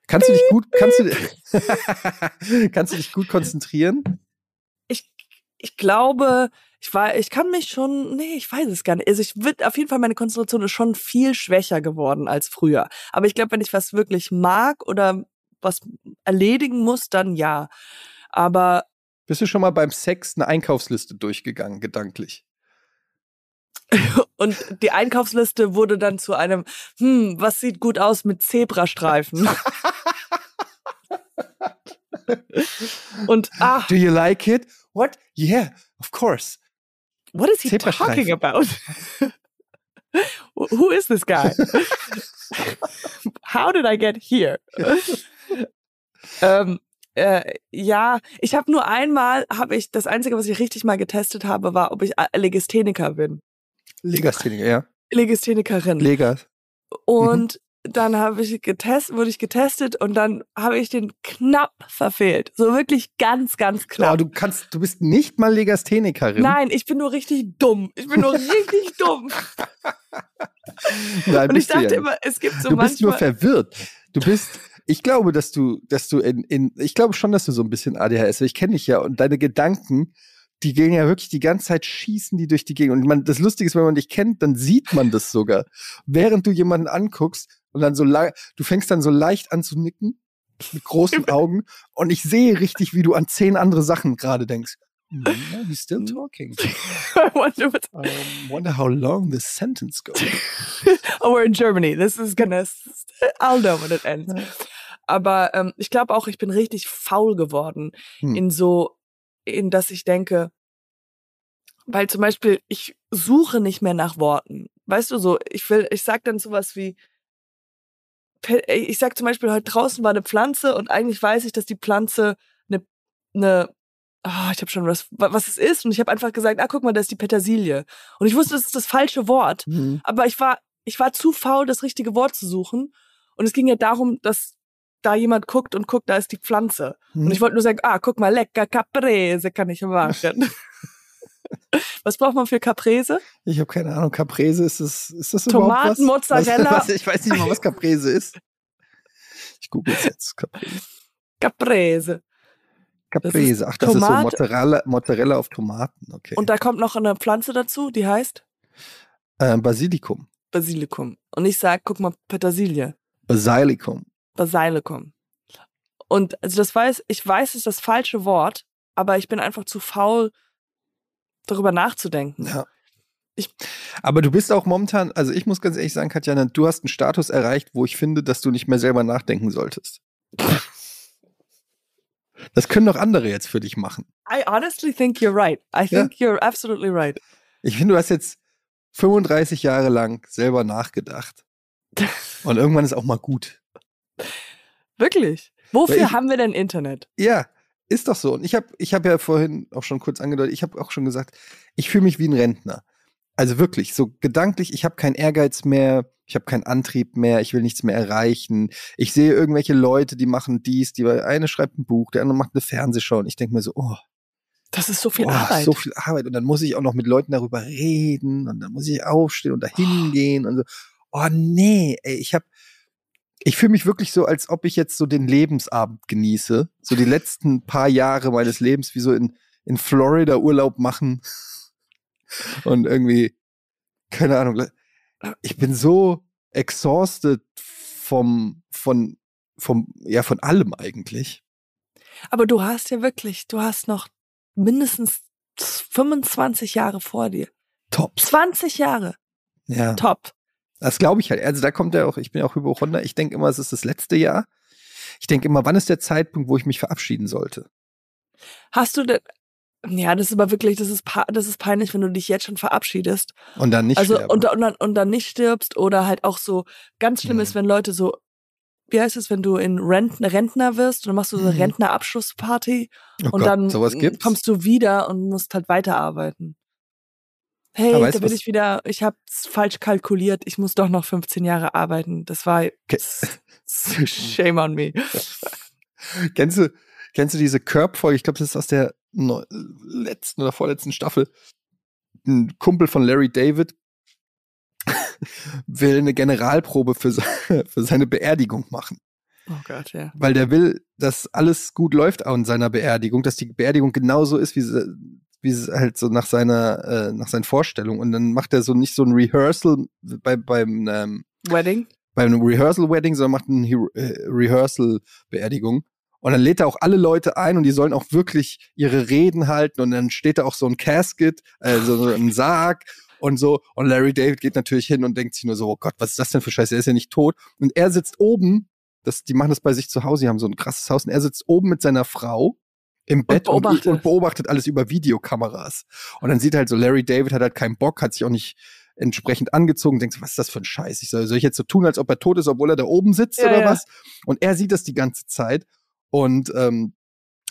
Kannst du dich gut, kannst du, kannst du dich gut konzentrieren? Ich glaube, ich war, ich kann mich schon, nee, ich weiß es gar nicht. Also ich wird auf jeden Fall meine Konzentration ist schon viel schwächer geworden als früher. Aber ich glaube, wenn ich was wirklich mag oder was erledigen muss, dann ja. Aber bist du schon mal beim Sex eine Einkaufsliste durchgegangen, gedanklich? Und die Einkaufsliste wurde dann zu einem, hm, was sieht gut aus mit Zebrastreifen? Und ah. Do you like it? What? Yeah, of course. What is he talking about? Who is this guy? How did I get here? ähm, Äh, ja, ich habe nur einmal, habe ich, das Einzige, was ich richtig mal getestet habe, war, ob ich Legastheniker bin. Legastheniker, ja. Legasthenikerin. Legas. Und dann habe ich getestet, wurde ich getestet und dann habe ich den knapp verfehlt. So wirklich ganz, ganz knapp. Oh, du kannst, du bist nicht mal Legasthenikerin. Nein, ich bin nur richtig dumm. Ich bin nur richtig dumm. Nein, Und ich du ja dachte nicht. immer, es gibt so du bist nur manchmal. verwirrt. Du bist, ich glaube, dass du, dass du in, in, ich glaube schon, dass du so ein bisschen ADHS, ich kenne dich ja und deine Gedanken, die gehen ja wirklich die ganze Zeit schießen die durch die Gegend. Und man, das Lustige ist, wenn man dich kennt, dann sieht man das sogar. Während du jemanden anguckst und dann so lang, du fängst dann so leicht an zu nicken, mit großen Augen, und ich sehe richtig, wie du an zehn andere Sachen gerade denkst. Mm, he's still talking. I wonder what's- Um, wonder how long this sentence goes. oh, we're in Germany. This is gonna. I'll know when it ends. Aber ähm, ich glaube auch, ich bin richtig faul geworden Hm. in so, in dass ich denke, weil zum Beispiel ich suche nicht mehr nach Worten. Weißt du so, ich will, ich sag dann sowas wie, ich sag zum Beispiel, heute draußen war eine Pflanze und eigentlich weiß ich, dass die Pflanze eine, eine ah, ich habe schon was, wa- was es ist und ich habe einfach gesagt, ah, guck mal, da ist die Petersilie. Und ich wusste, das ist das falsche Wort. Hm. Aber ich war, ich war zu faul, das richtige Wort zu suchen. Und es ging ja darum, dass da jemand guckt und guckt, da ist die Pflanze. Und ich wollte nur sagen, ah, guck mal, lecker Caprese kann ich machen. Was braucht man für Caprese? Ich habe keine Ahnung. Caprese ist das, ist das überhaupt was? Tomaten, Mozzarella. Was, was, ich weiß nicht mal, was Caprese ist. Ich google es jetzt. Caprese. Caprese. Caprese. Ach, das ist so. Mozzarella, Mozzarella auf Tomaten. Okay. Und da kommt noch eine Pflanze dazu, die heißt äh, Basilikum. Basilikum. Und ich sag, guck mal, Petersilie. Basilikum. Basilikum. Und also das weiß, ich weiß, es ist das falsche Wort, aber ich bin einfach zu faul, darüber nachzudenken. Ja. Ich- Aber du bist auch momentan, also ich muss ganz ehrlich sagen, Katjana, du hast einen Status erreicht, wo ich finde, dass du nicht mehr selber nachdenken solltest. Das können doch andere jetzt für dich machen. I honestly think you're right. I think you're absolutely right. Ich finde, du hast jetzt 35 Jahre lang selber nachgedacht. Und irgendwann ist auch mal gut. Wirklich. Wofür ich- haben wir denn Internet? Ja, ist doch so. Und ich habe ich hab ja vorhin auch schon kurz angedeutet, ich habe auch schon gesagt, ich fühle mich wie ein Rentner. Also wirklich, so gedanklich, ich habe keinen Ehrgeiz mehr, ich habe keinen Antrieb mehr, ich will nichts mehr erreichen. Ich sehe irgendwelche Leute, die machen dies, die eine schreibt ein Buch, der andere macht eine Fernsehshow und ich denke mir so, oh, Das ist so viel oh Arbeit. so viel Arbeit und dann muss ich auch noch mit Leuten darüber reden und dann muss ich aufstehen und dahin gehen und so. Oh nee, ey, ich habe ich fühle mich wirklich so, als ob ich jetzt so den Lebensabend genieße. So die letzten paar Jahre meines Lebens, wie so in, in Florida Urlaub machen. Und irgendwie, keine Ahnung, ich bin so exhausted vom, von, vom, ja, von allem eigentlich. Aber du hast ja wirklich, du hast noch mindestens 25 Jahre vor dir. Top. 20 Jahre. Ja. Top. Das glaube ich halt. Also da kommt ja auch, ich bin ja auch Hypochonder. Ich denke immer, es ist das letzte Jahr. Ich denke immer, wann ist der Zeitpunkt, wo ich mich verabschieden sollte? Hast du denn, ja, das ist aber wirklich, das ist, das ist peinlich, wenn du dich jetzt schon verabschiedest. Und dann nicht also, und, und, dann, und dann nicht stirbst oder halt auch so, ganz schlimm Mhm. ist, wenn Leute so, wie heißt es, wenn du in Rentner, Rentner wirst und dann machst du so eine Mhm. Rentnerabschlussparty oh und Gott, dann kommst du wieder und musst halt weiterarbeiten. Hey, da bin ich wieder, ich hab's falsch kalkuliert, ich muss doch noch 15 Jahre arbeiten. Das war Okay. shame on me. Kennst du, kennst du diese Curb-Folge? Ich glaube, das ist aus der letzten oder vorletzten Staffel. Ein Kumpel von Larry David will eine Generalprobe für, se für seine Beerdigung machen. Oh Gott, ja. Weil der will, dass alles gut läuft an seiner Beerdigung, dass die Beerdigung genauso ist, wie sie, wie es halt so nach seiner, äh, nach seinen Vorstellungen. Und dann macht er so nicht so ein Rehearsal bei, beim, ähm, Wedding? beim Rehearsal-Wedding, sondern macht eine äh, Rehearsal-Beerdigung. Und dann lädt er auch alle Leute ein und die sollen auch wirklich ihre Reden halten. Und dann steht da auch so ein Casket, äh, so so ein Sarg und so. Und Larry David geht natürlich hin und denkt sich nur so, oh Gott, was ist das denn für Scheiße? Er ist ja nicht tot. Und er sitzt oben, das, die machen das bei sich zu Hause, die haben so ein krasses Haus. Und er sitzt oben mit seiner Frau im Bett und beobachtet. und beobachtet alles über Videokameras. Und dann sieht er halt so, Larry David hat halt keinen Bock, hat sich auch nicht entsprechend angezogen, denkt so, was ist das für ein Scheiß? Ich soll, soll ich jetzt so tun, als ob er tot ist, obwohl er da oben sitzt Ja, oder ja. was? Und er sieht das die ganze Zeit und ähm,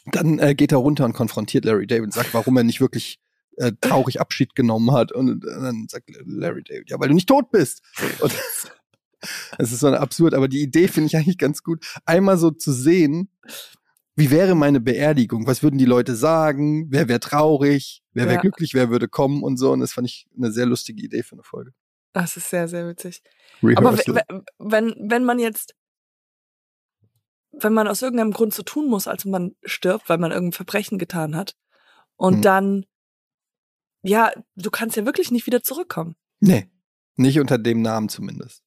Dann äh, geht er runter und konfrontiert Larry David und sagt, warum er nicht wirklich äh, traurig Abschied genommen hat. Und, und dann sagt Larry David, ja, weil du nicht tot bist. Und es ist so absurd, aber die Idee finde ich eigentlich ganz gut. Einmal so zu sehen, wie wäre meine Beerdigung? Was würden die Leute sagen? Wer wäre traurig? Wer wäre Ja. glücklich? Wer würde kommen und so? Und das fand ich eine sehr lustige Idee für eine Folge. Das ist sehr, sehr witzig. Aber Rehearsal. we- wenn, wenn man jetzt, wenn man aus irgendeinem Grund so tun muss, als man stirbt, weil man irgendein Verbrechen getan hat, und Hm. dann, ja, du kannst ja wirklich nicht wieder zurückkommen. Nee, nicht unter dem Namen zumindest.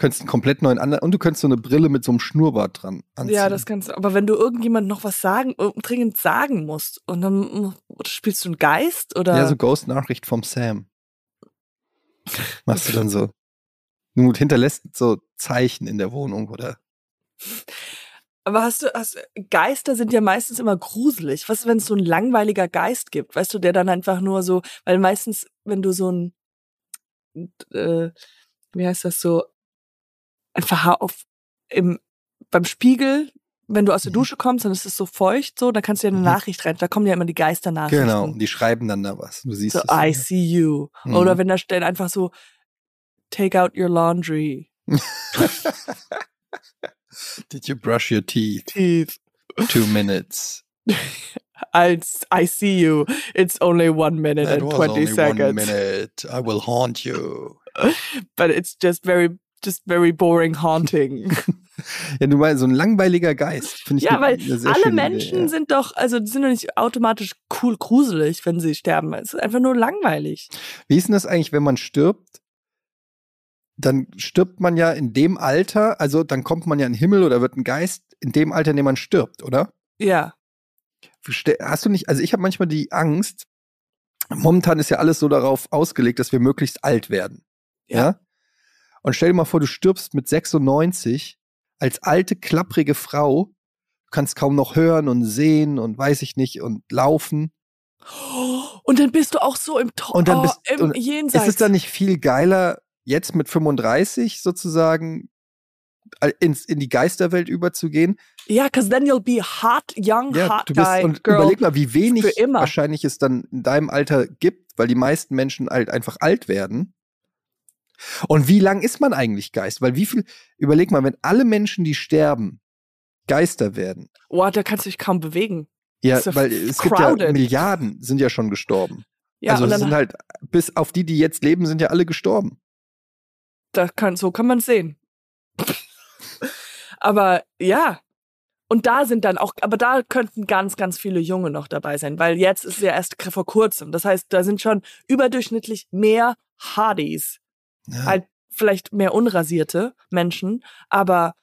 Du könntest einen komplett neuen anderen und du könntest so eine Brille mit so einem Schnurrbart dran anziehen. Ja, das kannst du. Aber wenn du irgendjemand noch was sagen, dringend sagen musst, und dann spielst du einen Geist oder. Ja, so Ghost-Nachricht vom Sam. Machst du dann so. Du hinterlässt so Zeichen in der Wohnung oder. Aber hast du, hast, Geister sind ja meistens immer gruselig. Was, wenn es so ein langweiliger Geist gibt, weißt du, der dann einfach nur so, weil meistens, wenn du so ein, äh, wie heißt das so, einfach auf, im, beim Spiegel, wenn du aus der Mhm. Dusche kommst, dann ist es so feucht, so, dann kannst du ja eine Mhm. Nachricht rein, da kommen ja immer die Geisternachrichten. Genau, die schreiben dann da was. Du siehst So, es. I see you. Mhm. Oder wenn da steht einfach so, take out your laundry. Did you brush your teeth? Teeth. Two minutes. I, I see you. It's only one minute That and was 20 only seconds. one minute. I will haunt you. But it's just very, just very boring haunting. Ja, du meinst so ein langweiliger Geist. Finde ich ja, weil alle Menschen Idee, ja. sind doch, also die sind doch nicht automatisch cool gruselig, wenn sie sterben. Es ist einfach nur langweilig. Wie ist denn das eigentlich, wenn man stirbt? Dann stirbt man ja in dem Alter, also dann kommt man ja in den Himmel oder wird ein Geist in dem Alter, in dem man stirbt, oder? Ja. Hast du nicht, also ich habe manchmal die Angst, momentan ist ja alles so darauf ausgelegt, dass wir möglichst alt werden. Ja. Ja. Und stell dir mal vor, du stirbst mit 96 als alte, klapprige Frau, du kannst kaum noch hören und sehen und weiß ich nicht und laufen. Und dann bist du auch so im, to Und dann oh, bist- im und Jenseits. Ist es dann nicht viel geiler, jetzt mit 35 sozusagen ins, in die Geisterwelt überzugehen? ja, because then you'll be hot, young, Ja, hot du bist, guy, und girl. überleg mal, wie wenig wahrscheinlich es dann in deinem Alter gibt, weil die meisten Menschen halt einfach alt werden. Und wie lang ist man eigentlich Geist? Weil wie viel, überleg mal, wenn alle Menschen, die sterben, Geister werden. Wow, da kannst du dich kaum bewegen. Ja, ja weil es gibt ja crowded. Milliarden sind ja schon gestorben. Ja, also es sind halt, bis auf die, die jetzt leben, sind ja alle gestorben. da kann, so kann man sehen. aber ja. Und da sind dann auch, aber da könnten ganz, ganz viele Junge noch dabei sein, weil jetzt ist ja erst vor kurzem. Das heißt, da sind schon überdurchschnittlich mehr Hardys, Ja. halt vielleicht mehr unrasierte Menschen, aber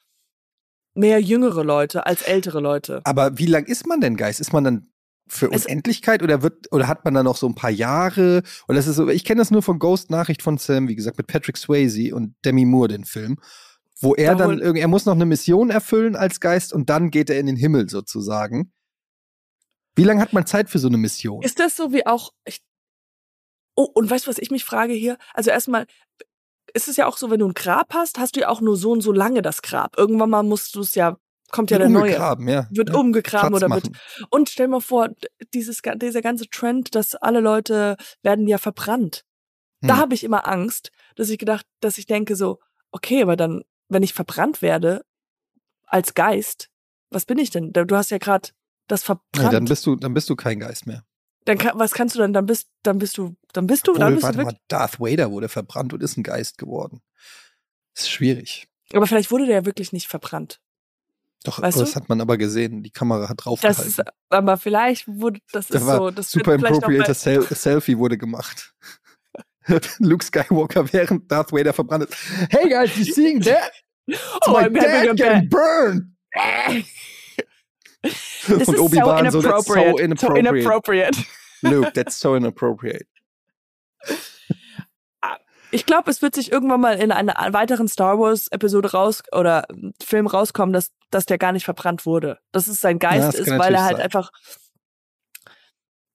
mehr jüngere Leute als ältere Leute. Aber wie lang ist man denn Geist? Ist man dann für Es- Unendlichkeit oder wird oder hat man dann noch so ein paar Jahre? Und das ist so, ich kenne das nur von Ghost Nachricht von Sam, wie gesagt, mit Patrick Swayze und Demi Moore den Film, wo er Da dann irgendwie, er muss noch eine Mission erfüllen als Geist und dann geht er in den Himmel sozusagen. Wie lange hat man Zeit für so eine Mission? Ist das so wie auch. Ich, oh, und weißt du, was ich mich frage hier? Also erstmal, ist es ja auch so, wenn du ein Grab hast, hast du ja auch nur so und so lange das Grab. Irgendwann mal musst du es ja, kommt ja Wird der neue. umgegraben, ja. Wird ja. umgegraben Platz oder wird. machen. Und stell mal vor, dieses, dieser ganze Trend, dass alle Leute werden ja verbrannt. Da Hm. habe ich immer Angst, dass ich gedacht, dass ich denke so, okay, aber dann, wenn ich verbrannt werde als Geist, was bin ich denn? Da- Du hast ja gerade das Nee, verbrannt. dann bist du, dann bist du kein Geist mehr. Dann kann, was kannst du dann? Dann bist, dann bist du, dann bist du, dann Obwohl, bist du warte wirklich. mal, Darth Vader wurde verbrannt und ist ein Geist geworden. Das ist schwierig. Aber vielleicht wurde der ja wirklich nicht verbrannt. Doch, Weißt das du? hat man aber gesehen. Die Kamera hat Das draufgehalten. ist, aber vielleicht wurde, das Da ist so, das super wird vielleicht noch appropriate bei, Sel Selfie wurde gemacht. Luke Skywalker während Darth Vader verbrannt ist. Hey guys, you seeing that? It's Oh, my I'm dad getting burned. This Und so Obi-Wan so, that's so inappropriate. So inappropriate. Luke, that's so inappropriate. Ich glaube, es wird sich irgendwann mal in einer weiteren Star Wars Episode raus oder Film rauskommen, dass, dass der gar nicht verbrannt wurde. Dass es sein Geist Ja, ist, weil er halt sein. einfach.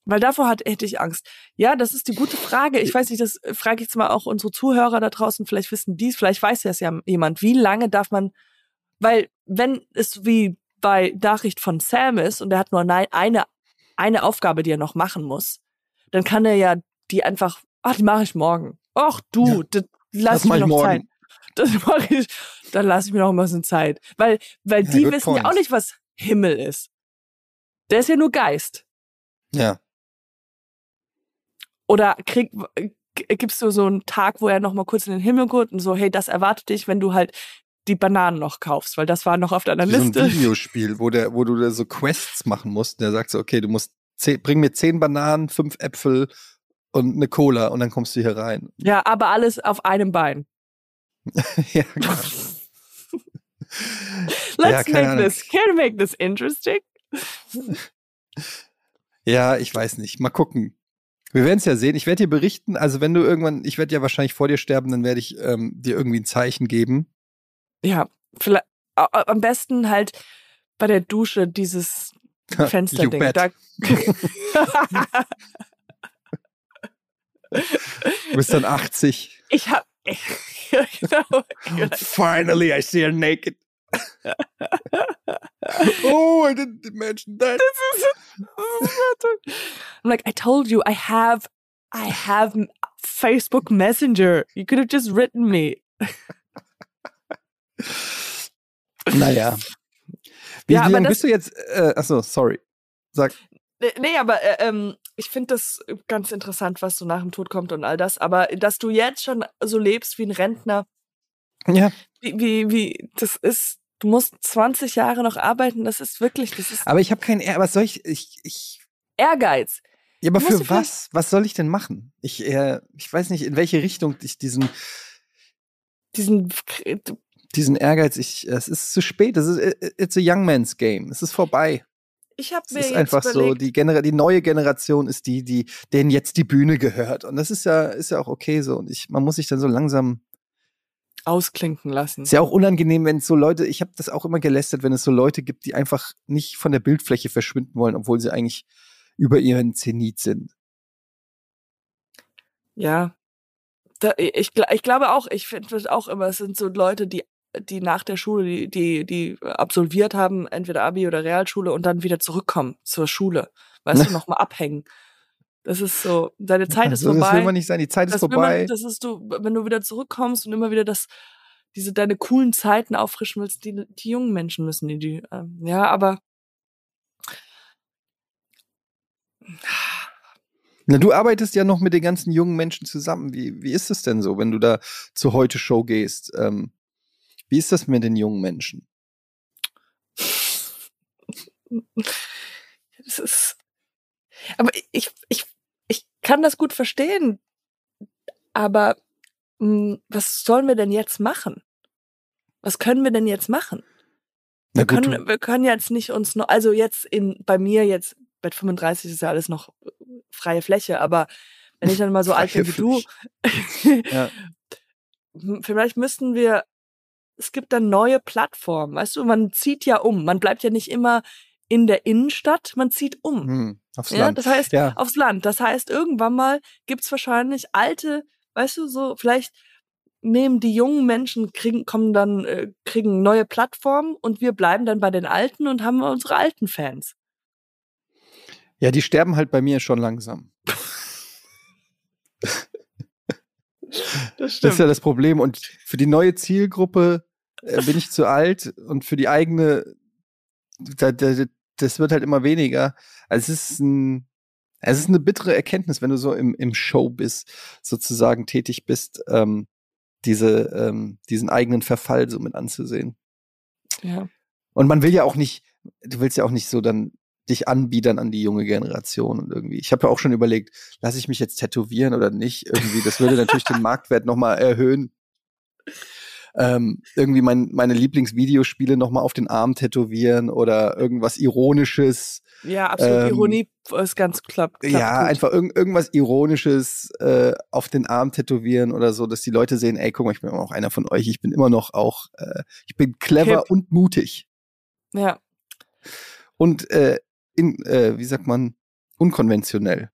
Weil davor hat, hätte ich Angst. Ja, das ist die gute Frage. Ich weiß nicht, das frage ich jetzt mal auch unsere Zuhörer da draußen. Vielleicht wissen dies, vielleicht weiß das ja jemand. Wie lange darf man, weil wenn es wie bei Nachricht von Sam ist und er hat nur eine, eine Aufgabe, die er noch machen muss, dann kann er ja die einfach, ach, die mache ich morgen. Ach du, ja, das lass das ich mir noch morgen. Zeit. Das mache ich, dann lasse ich mir noch ein bisschen Zeit. Weil, weil ja, die wissen point. ja auch nicht, was Himmel ist. Der ist ja nur Geist. Ja. Oder krieg, gibst du so einen Tag, wo er noch mal kurz in den Himmel guckt und so, hey, das erwartet dich, wenn du halt die Bananen noch kaufst, weil das war noch auf deiner Wie Liste. So ein Videospiel, wo der, wo du da so Quests machen musst. Der sagt so, okay, du musst zehn, bring mir zehn Bananen, fünf Äpfel und eine Cola und dann kommst du hier rein. Ja, aber alles auf einem Bein. ja, klar. Let's ja, make Ahnung. this, can we make this interesting? ja, ich weiß nicht. Mal gucken. Wir werden es ja sehen. Ich werde dir berichten. Also wenn du irgendwann, ich werde ja wahrscheinlich vor dir sterben, dann werde ich ähm, dir irgendwie ein Zeichen geben. Ja, vielleicht am besten halt bei der Dusche dieses Fensterding. Da du bist dann 80. Ich hab. genau. Finally, I see her naked. oh, I didn't imagine that. This is, this is I'm like, I told you, I have, I have Facebook Messenger. You could have just written me. Naja. Wie, ja, wie lange bist du jetzt? Äh, achso, sorry. Sag. Nee, aber äh, ähm, ich finde das ganz interessant, was so nach dem Tod kommt und all das. Aber dass du jetzt schon so lebst wie ein Rentner. Ja. Wie, wie, wie das ist, du musst 20 Jahre noch arbeiten, das ist wirklich, das ist. Aber ich habe keinen, was soll ich, ich, ich. Ehrgeiz. Ja, aber für was? Was soll ich denn machen? Ich, äh, ich weiß nicht, in welche Richtung ich diesen, diesen, diesen Ehrgeiz, ich, es ist zu spät. Es ist, it's a young man's game. Es ist vorbei. Ich habe mir es ist einfach überlegt, so, die, Gener die neue Generation ist die, die, denen jetzt die Bühne gehört. Und das ist ja, ist ja auch okay so. Und ich, man muss sich dann so langsam ausklinken lassen. Ist ja auch unangenehm, wenn es so Leute, ich habe das auch immer gelästert, wenn es so Leute gibt, die einfach nicht von der Bildfläche verschwinden wollen, obwohl sie eigentlich über ihren Zenit sind. Ja. Da, ich, ich glaube auch, ich finde auch immer, es sind so Leute, die die nach der Schule, die, die, die absolviert haben, entweder Abi oder Realschule und dann wieder zurückkommen zur Schule. Weißt du, nochmal abhängen. Das ist so, deine Zeit ist vorbei. Das will man nicht sein, die Zeit ist vorbei. Man, das ist du, wenn du wieder zurückkommst und immer wieder das, diese deine coolen Zeiten auffrischen willst, die, die jungen Menschen müssen die, die ähm, ja, aber na, du arbeitest ja noch mit den ganzen jungen Menschen zusammen. Wie, wie ist es denn so, wenn du da zur Heute-Show gehst? Ähm, wie ist das mit den jungen Menschen? Das ist. Aber ich, ich, ich kann das gut verstehen. Aber mh, hm, was sollen wir denn jetzt machen? Was können wir denn jetzt machen? Wir gut, können, wir können jetzt nicht uns noch, also jetzt in, bei mir jetzt, bei 35 ist ja alles noch freie Fläche, aber wenn ich dann mal so alt bin wie du, ja. vielleicht müssten wir es gibt dann neue Plattformen. Weißt du, man zieht ja um. Man bleibt ja nicht immer in der Innenstadt, man zieht um. Hm, aufs ja, Land. Das heißt, ja. aufs Land. Das heißt, irgendwann mal gibt's wahrscheinlich alte, weißt du, so, vielleicht nehmen die jungen Menschen, kriegen, kommen dann, äh, kriegen neue Plattformen und wir bleiben dann bei den Alten und haben unsere alten Fans. Ja, die sterben halt bei mir schon langsam. Das, das, ist ja das Problem. Und für die neue Zielgruppe äh, bin ich zu alt und für die eigene, da, da, das wird halt immer weniger. Also es ist ein, es ist eine bittere Erkenntnis, wenn du so im, im Show bist, sozusagen tätig bist, ähm, diese, ähm, diesen eigenen Verfall so mit anzusehen. Ja. Und man will ja auch nicht, du willst ja auch nicht so dann dich anbiedern an die junge Generation und irgendwie. Ich habe ja auch schon überlegt, lasse ich mich jetzt tätowieren oder nicht? Irgendwie, das würde natürlich den Marktwert nochmal erhöhen. Ähm, irgendwie mein, meine Lieblingsvideospiele nochmal auf den Arm tätowieren oder irgendwas Ironisches. Ja, absolut. Ähm, Ironie ist ganz klapp. klapp ja, gut. einfach irg irgendwas Ironisches äh, auf den Arm tätowieren oder so, dass die Leute sehen, ey, guck mal, ich bin immer noch einer von euch. Ich bin immer noch auch, äh, ich bin clever Hip. und mutig. Ja. Und äh, in, äh, wie sagt man, unkonventionell.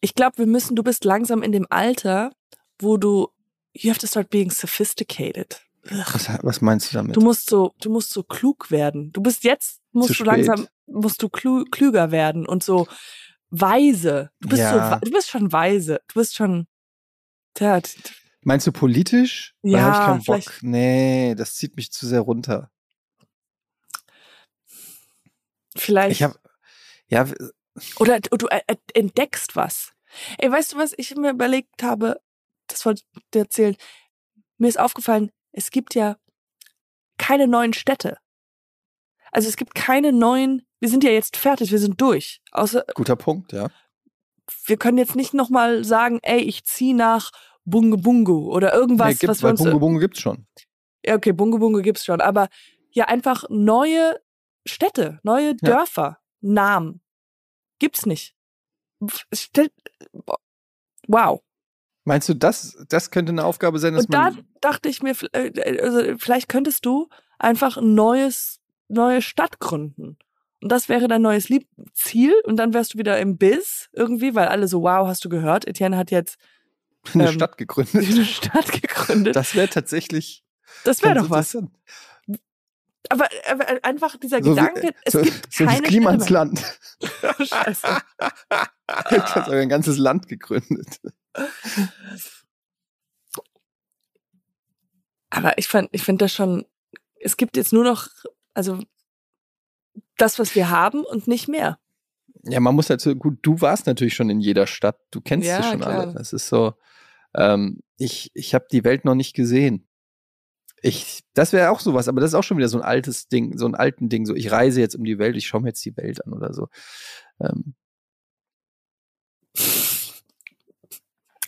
Ich glaube, wir müssen, du bist langsam in dem Alter, wo du, you have to start being sophisticated. Was, was meinst du damit? Du musst so, du musst so klug werden. Du bist jetzt, musst Zu du spät. langsam, musst du klü klüger werden und so weise. Du bist so, Ja. wa- du bist schon weise. Du bist schon, tja, Meinst du politisch? Da Ja, hab ich keinen vielleicht- Bock. Nee, das zieht mich zu sehr runter. vielleicht. Ich habe ja, Oder du du, äh, entdeckst was. Ey, weißt du, was ich mir überlegt habe? Das wollte ich dir erzählen. Mir ist aufgefallen, es gibt ja keine neuen Städte. Also es gibt keine neuen, wir sind ja jetzt fertig, wir sind durch. Außer guter Punkt, ja. wir können jetzt nicht nochmal sagen, ey, ich zieh nach Bunge Bungu oder irgendwas, nee, gibt, was wir weil uns. Bungo Bungo gibt's schon. Ja, okay, Bunge Bunge gibt's schon, aber ja, einfach neue Städte, neue Dörfer, Namen. Gibt's nicht. Wow. Meinst du, das, das könnte eine Aufgabe sein, dass Und da dachte ich mir, äh, also vielleicht könntest du einfach ein neues, neue Stadt gründen. Und das wäre dein neues Lieb Ziel und dann wärst du wieder im Biz irgendwie, weil alle so, wow, hast du gehört, Etienne hat jetzt eine ähm, Stadt gegründet? eine Stadt gegründet. Das wäre tatsächlich. Das wäre doch was. Aber, aber einfach dieser So Gedanke, es so, gibt so keine Klimans Städte Land. mehr. Oh, Scheiße. Jetzt hat ein ganzes Land gegründet. Aber ich fand, ich finde das schon, es gibt jetzt nur noch, also das, was wir haben und nicht mehr. Ja, man muss dazu, gut, du warst natürlich schon in jeder Stadt, du kennst Ja, sie schon klar. alle. Das ist so, ähm, ich, ich habe die Welt noch nicht gesehen. Ich, das wäre auch sowas, aber das ist auch schon wieder so ein altes Ding, so ein alten Ding. So, ich reise jetzt um die Welt, ich schaue mir jetzt die Welt an oder so. Ähm,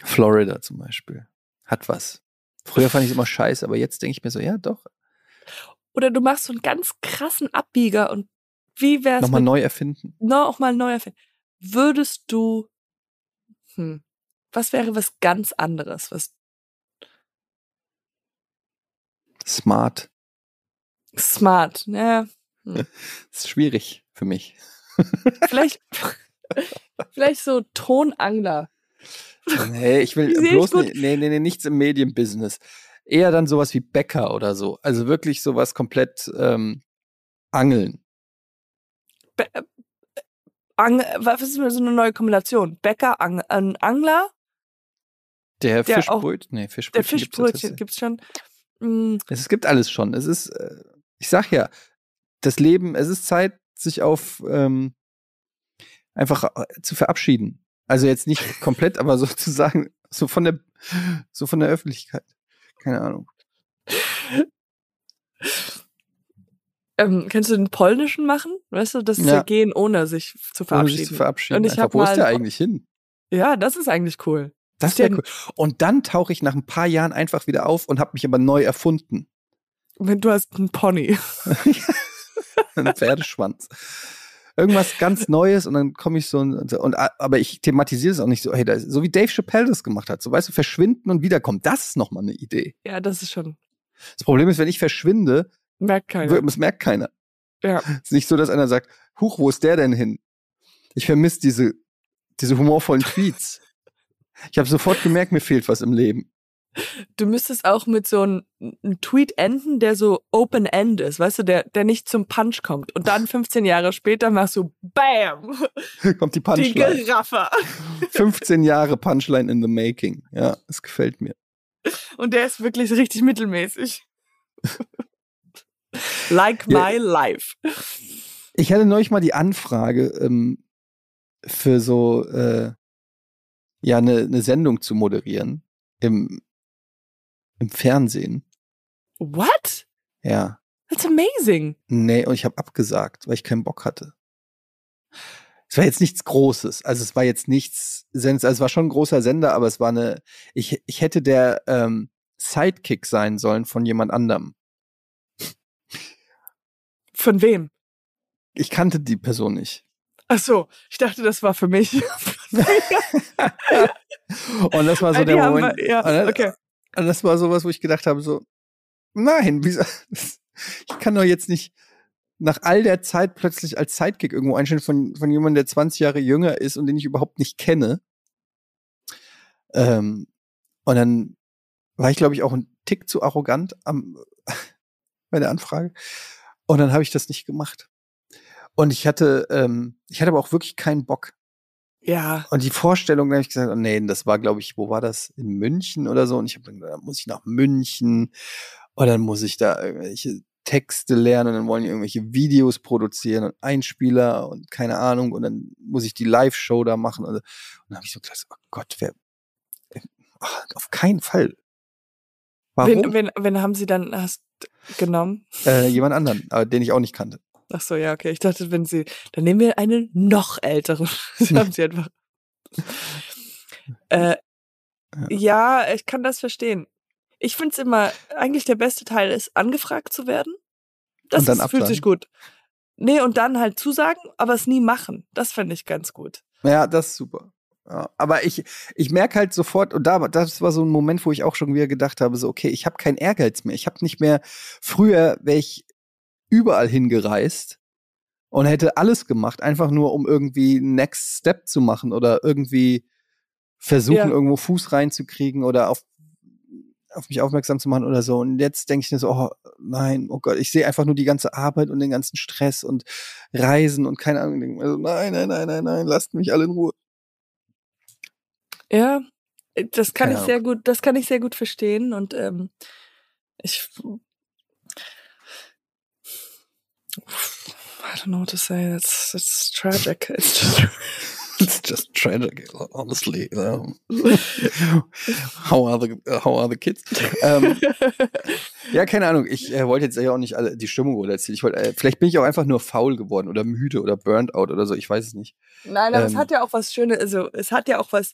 Florida zum Beispiel hat was. Früher fand ich es immer scheiße, aber jetzt denke ich mir so, ja doch, Oder du machst so einen ganz krassen Abbieger und wie wär's nochmal mit neu erfinden. noch mal neu erfinden? Würdest du, hm, was wäre was ganz anderes? Was Smart. smart, ne? Das ist schwierig für mich. Vielleicht, vielleicht so Tonangler. Nee, ich will ich bloß gut. nee, nee, nee, nichts im Medienbusiness. Eher dann sowas wie Bäcker oder so. Also wirklich sowas komplett ähm, Angeln. Be äh, Ang was ist denn so eine neue Kombination? Bäcker, Ang Angler, Der, Der Fischbrötchen, nee, Fischbrötchen. der Fischbrötchen tatsächlich. gibt's schon. Mm, Es, gibt alles schon. Es ist, äh, ich sag ja, das Leben, es ist Zeit, sich auf ähm, einfach äh, zu verabschieden. Also jetzt nicht komplett, aber sozusagen so von der so von der Öffentlichkeit. Keine Ahnung. Ähm, kannst du den polnischen machen? Weißt du, das ja, gehen, ohne sich zu Ohne sich verabschieden. zu verabschieden. Und ich Einfach, wo ist der eigentlich hin? Ja, das ist eigentlich cool. Das wäre cool. Und dann tauche ich nach ein paar Jahren einfach wieder auf und habe mich aber neu erfunden. Wenn du hast einen Pony. Ein Pferdeschwanz. Irgendwas ganz Neues und dann komme ich so und, und aber ich thematisiere es auch nicht so, hey, ist, so wie Dave Chappelle das gemacht hat. So weißt du, verschwinden und wiederkommen. Das ist nochmal eine Idee. Ja, das ist schon. Das Problem ist, wenn ich verschwinde, Merkt keiner. das merkt keiner. Ja. Es ist nicht so, dass einer sagt, huch, wo ist der denn hin? Ich vermisse diese, diese humorvollen Tweets. Ich habe sofort gemerkt, mir fehlt was im Leben. Du müsstest auch mit so einem, einem Tweet enden, der so Open-End ist, weißt du, der, der nicht zum Punch kommt. Und dann 15 Jahre später machst du BAM! Kommt die Die Punchline. Giraffe. 15 Jahre Punchline in the making. Ja, es gefällt mir. Und der ist wirklich richtig mittelmäßig. like Ja. my life. Ich hatte neulich mal die Anfrage, ähm, für so äh, ja eine eine Sendung zu moderieren im im Fernsehen. What? Ja, That's amazing. nee, und ich habe abgesagt, weil ich keinen Bock hatte. Es war jetzt nichts Großes, also es war jetzt nichts, also es war schon ein großer Sender, aber es war eine, ich ich hätte der ähm, Sidekick sein sollen von jemand anderem. Von wem? Ich kannte die Person nicht. Ach so, ich dachte, das war für mich. Und das war so der Moment. wir- ja, okay. Und das war sowas, wo ich gedacht habe, so, nein, wieso, ich kann doch jetzt nicht nach all der Zeit plötzlich als Sidekick irgendwo einstellen von, von jemandem, der 20 Jahre jünger ist und den ich überhaupt nicht kenne. Ähm, und dann war ich, glaube ich, auch Tick zu arrogant am, bei der Anfrage. Und dann habe ich das nicht gemacht. Und ich hatte, ähm, ich hatte aber auch wirklich keinen Bock. Ja. Und die Vorstellung, da habe ich gesagt, oh nee, das war, glaube ich, wo war das? In München oder so. Und ich habe dann, da muss ich nach München und dann muss ich da irgendwelche Texte lernen und dann wollen die irgendwelche Videos produzieren und Einspieler und keine Ahnung und dann muss ich die Live-Show da machen. Und, und dann habe ich so gedacht, oh Gott, wer, ach, auf keinen Fall. Wen, Warum? wen, wen haben sie dann hast genommen? Äh, jemand anderen, aber den ich auch nicht kannte. Ach so, ja, okay. Ich dachte, wenn sie, dann nehmen wir einen noch älteren. Das haben sie einfach. Äh, ja, ich kann das verstehen. Ich finde es immer, eigentlich der beste Teil ist, angefragt zu werden. Das ist, fühlt sich gut. Nee, und dann halt zusagen, aber es nie machen. Das fände ich ganz gut. Ja, das ist super. Ja, aber ich, ich merke halt sofort, und da, das war so ein Moment, wo ich auch schon wieder gedacht habe, so, okay, ich habe keinen Ehrgeiz mehr. Ich habe nicht mehr, früher wäre ich überall hingereist und hätte alles gemacht, einfach nur um irgendwie Next Step zu machen oder irgendwie versuchen, Ja. irgendwo Fuß reinzukriegen oder auf, auf mich aufmerksam zu machen oder so. Und jetzt denke ich mir so, oh nein, oh Gott, ich sehe einfach nur die ganze Arbeit und den ganzen Stress und Reisen und keine Ahnung. denke so, nein, nein, nein, nein, nein, lasst mich alle in Ruhe. Ja, äh, das kann Keine ich sehr gut, das kann ich sehr gut verstehen und ähm, ich I don't know what to say. That's it's tragic. It's just It's just tragic, honestly. Um, how are the how are the kids? Ähm, ja, keine Ahnung. Ich äh, wollte jetzt ja auch nicht alle die Stimmung erzählen. Ich wollte, äh, vielleicht bin ich auch einfach nur faul geworden oder müde oder burnt out oder so. Ich weiß es nicht. Nein, aber es Ähm. hat ja auch was Schönes, also es hat ja auch was,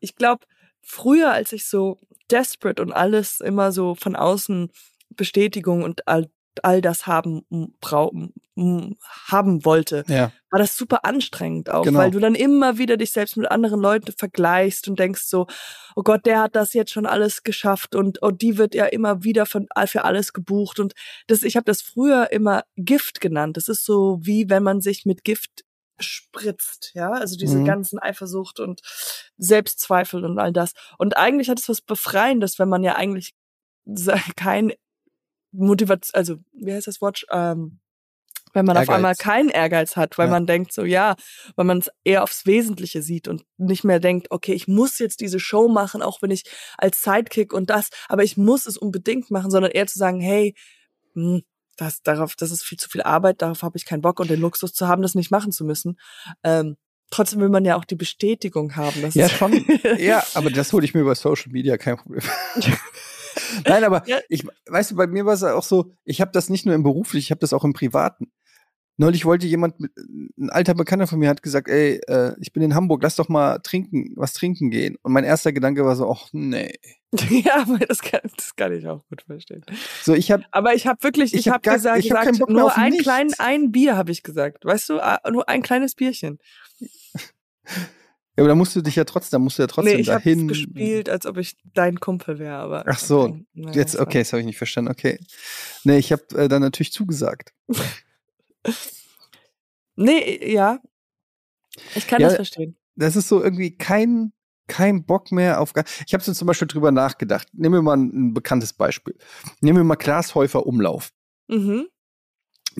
ich glaube, früher, als ich so desperate und alles immer so von außen Bestätigung und all, all das haben, m, brau, m, haben wollte, Ja, war das super anstrengend auch, Genau. weil du dann immer wieder dich selbst mit anderen Leuten vergleichst und denkst so, oh Gott, der hat das jetzt schon alles geschafft und oh, die wird ja immer wieder von, für alles gebucht und das, ich habe das früher immer Gift genannt. Das ist so wie wenn man sich mit Gift spritzt, ja, also diese Mhm. ganzen Eifersucht und Selbstzweifel und all das. Und eigentlich hat es was Befreiendes, wenn man ja eigentlich kein Motivation, also wie heißt das Wort? Ähm, wenn man auf Ehrgeiz. einmal keinen Ehrgeiz hat, weil Ja. man denkt so, ja, weil man es eher aufs Wesentliche sieht und nicht mehr denkt, okay, ich muss jetzt diese Show machen, auch wenn ich als Sidekick und das, aber ich muss es unbedingt machen, sondern eher zu sagen, hey, hm, das, darauf, das ist viel zu viel Arbeit, darauf habe ich keinen Bock und den Luxus zu haben, das nicht machen zu müssen. Ähm, trotzdem will man ja auch die Bestätigung haben. Das Ja, ist- schon. ja, aber das hole ich mir über Social Media, kein Problem. Nein, aber Ja. ich, weißt du, bei mir war es auch so, ich habe das nicht nur im beruflichen, ich habe das auch im privaten. Neulich wollte jemand, ein alter Bekannter von mir hat gesagt, ey, äh, ich bin in Hamburg, lass doch mal trinken, was trinken gehen. Und mein erster Gedanke war so, ach nee. ja, aber das kann, das kann ich auch gut verstehen. So, ich habe Aber ich habe wirklich, Ich ich, hab habe gar- gesagt, ich hab gesagt nur ein klein, ein Bier habe ich gesagt. Weißt du, Ah, nur ein kleines Bierchen. Ja, aber da musst du dich ja trotzdem, da musst du ja trotzdem nee, ich habe dahin. gespielt, als ob ich dein Kumpel wäre, aber. Ach so, Nein, nein, Jetzt, okay, das habe ich nicht verstanden. Okay. Nee, ich habe äh, dann natürlich zugesagt. Nee, ja. Ich kann Ja, das verstehen. Das ist so irgendwie kein, kein Bock mehr auf. Ich habe so zum Beispiel drüber nachgedacht. Nehmen wir mal ein, ein bekanntes Beispiel. Nehmen wir mal Klaas Häufer Umlauf. Mhm.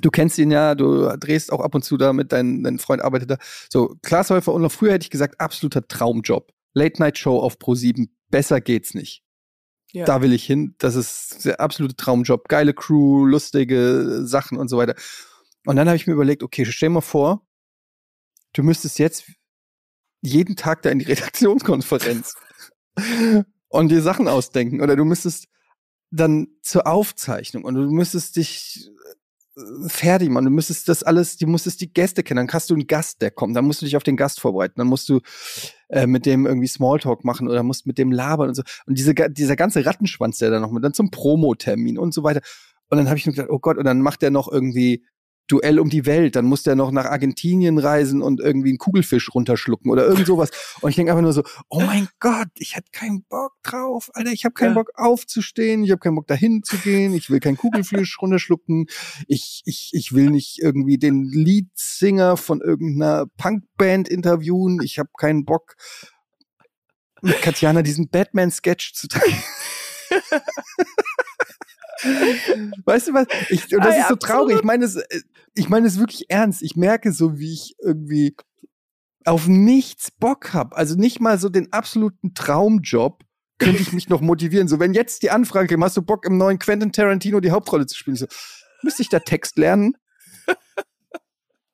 Du kennst ihn ja, du drehst auch ab und zu da mit deinem dein Freund arbeitet da. So, Klaas Häufer Umlauf, früher hätte ich gesagt, absoluter Traumjob. Late Night Show auf Pro 7, besser geht's nicht. Ja. Da will ich hin. Das ist der absolute Traumjob. Geile Crew, lustige Sachen und so weiter. Und dann habe ich mir überlegt, okay, stell mal vor, du müsstest jetzt jeden Tag da in die Redaktionskonferenz und dir Sachen ausdenken. Oder du müsstest dann zur Aufzeichnung und du müsstest dich fertig machen. Du müsstest das alles, du musstest die Gäste kennen. Dann hast du einen Gast, der kommt. Dann musst du dich auf den Gast vorbereiten. Dann musst du äh, mit dem irgendwie Smalltalk machen oder musst mit dem labern und so. Und diese, dieser ganze Rattenschwanz, der da noch mit, dann zum Promotermin und so weiter. Und dann habe ich mir gedacht, oh Gott, und dann macht der noch irgendwie Duell um die Welt, dann muss der noch nach Argentinien reisen und irgendwie einen Kugelfisch runterschlucken oder irgend sowas. Und ich denke einfach nur so, oh mein Gott, ich hätte keinen Bock drauf, Alter, ich habe keinen Ja. Bock aufzustehen, ich habe keinen Bock dahin zu gehen, ich will keinen Kugelfisch runterschlucken, ich, ich, ich will nicht irgendwie den Leadsinger von irgendeiner Punkband interviewen, ich habe keinen Bock mit Katjana diesen Batman-Sketch zu teilen. Weißt du was? Ich, und das ist so traurig. Ich meine es, äh, ich meine es wirklich ernst. Ich merke so, wie ich irgendwie auf nichts Bock habe. Also nicht mal so den absoluten Traumjob könnte ich mich noch motivieren. So, wenn jetzt die Anfrage käme, hast du Bock im neuen Quentin Tarantino die Hauptrolle zu spielen? Ich so, müsste ich da Text lernen?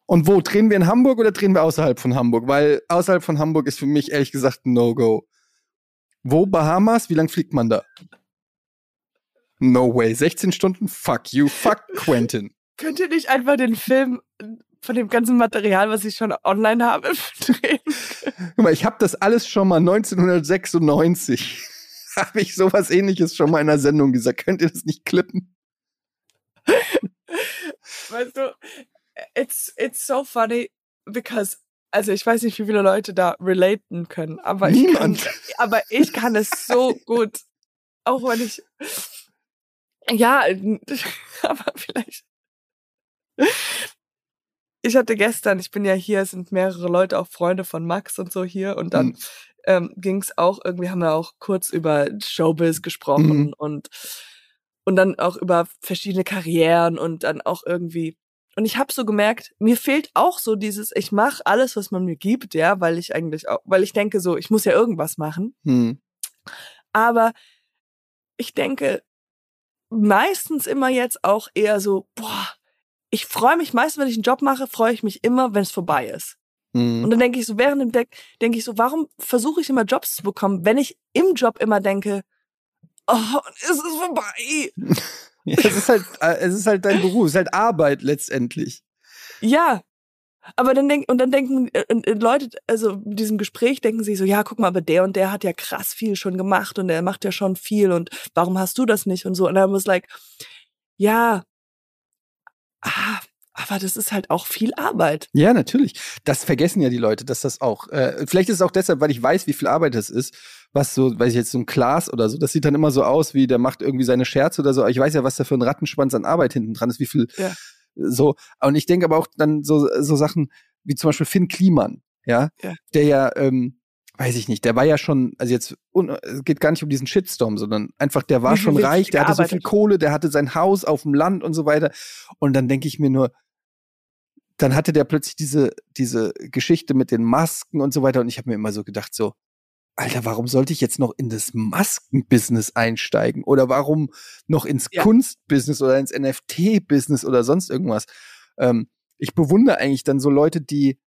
Und wo? Drehen wir in Hamburg oder drehen wir außerhalb von Hamburg? Weil außerhalb von Hamburg ist für mich ehrlich gesagt ein No-Go. Wo? Bahamas? Wie lang fliegt man da? No way. 16 Stunden? Fuck you. Fuck Quentin. Könnt ihr nicht einfach den Film von dem ganzen Material, was ich schon online habe, drehen? Guck mal, ich habe das alles schon mal 1996. habe ich sowas ähnliches schon mal in einer Sendung gesagt. Könnt ihr das nicht klippen? Weißt du, it's, it's so funny, because also ich weiß nicht, wie viele Leute da relaten können, aber ich, kann, aber ich kann es so gut. Auch wenn ich, ja, aber vielleicht. Ich hatte gestern, ich bin ja hier, es sind mehrere Leute, auch Freunde von Max und so hier und dann mhm. ähm, ging es auch, irgendwie haben wir auch kurz über Showbiz gesprochen mhm. und und dann auch über verschiedene Karrieren und dann auch irgendwie und ich habe so gemerkt, mir fehlt auch so dieses, ich mache alles, was man mir gibt, ja, weil ich eigentlich auch, weil ich denke so, ich muss ja irgendwas machen. Hm. Aber ich denke meistens immer jetzt auch eher so, boah, ich freue mich meistens, wenn ich einen Job mache, freue ich mich immer, wenn es vorbei ist. Hm. Und dann denke ich so, während dem Deck, denke ich so, warum versuche ich immer Jobs zu bekommen, wenn ich im Job immer denke, oh, es ist vorbei. Ja, es ist halt, äh, es ist halt dein Beruf, es ist halt Arbeit letztendlich. Ja. Aber dann denken, und dann denken äh, äh, Leute, also in diesem Gespräch denken sie so, ja, guck mal, aber der und der hat ja krass viel schon gemacht und der macht ja schon viel und warum hast du das nicht und so. Und dann muss like, ja, ah, aber das ist halt auch viel Arbeit. Ja, natürlich. Das vergessen ja die Leute, dass das auch, äh, vielleicht ist es auch deshalb, weil ich weiß, wie viel Arbeit das ist, was so, weiß ich jetzt, so ein Glas oder so, das sieht dann immer so aus, wie der macht irgendwie seine Scherze oder so, aber ich weiß ja, was da für ein Rattenschwanz an Arbeit hinten dran ist, wie viel, ja. So. Und ich denke aber auch dann so, so Sachen wie zum Beispiel Finn Kliman, ja, ja. der ja, ähm, weiß ich nicht, der war ja schon, also jetzt es geht gar nicht um diesen Shitstorm, sondern einfach, der war schon reich, der hatte so viel Kohle, der hatte sein Haus auf dem Land und so weiter. Und dann denke ich mir nur, dann hatte der plötzlich diese, diese Geschichte mit den Masken und so weiter. Und ich habe mir immer so gedacht, so, Alter, warum sollte ich jetzt noch in das Maskenbusiness einsteigen? Oder warum noch ins ja. Kunstbusiness oder ins NFT-Business oder sonst irgendwas? Ähm, ich bewundere eigentlich dann so Leute, die,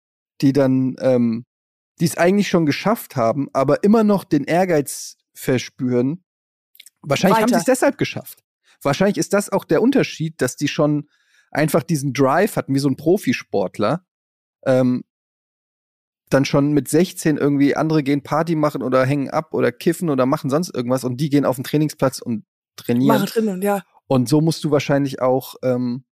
die dann, ähm, die es eigentlich schon geschafft haben, aber immer noch den Ehrgeiz verspüren. Wahrscheinlich Weiter. haben sie es deshalb geschafft. Wahrscheinlich ist das auch der Unterschied, dass die schon einfach diesen Drive hatten, wie so ein Profisportler, ähm, dann schon mit 16 irgendwie andere gehen Party machen oder hängen ab oder kiffen oder machen sonst irgendwas und die gehen auf den Trainingsplatz und trainieren. Machen drinnen, ja. Und so musst du wahrscheinlich auch ähm,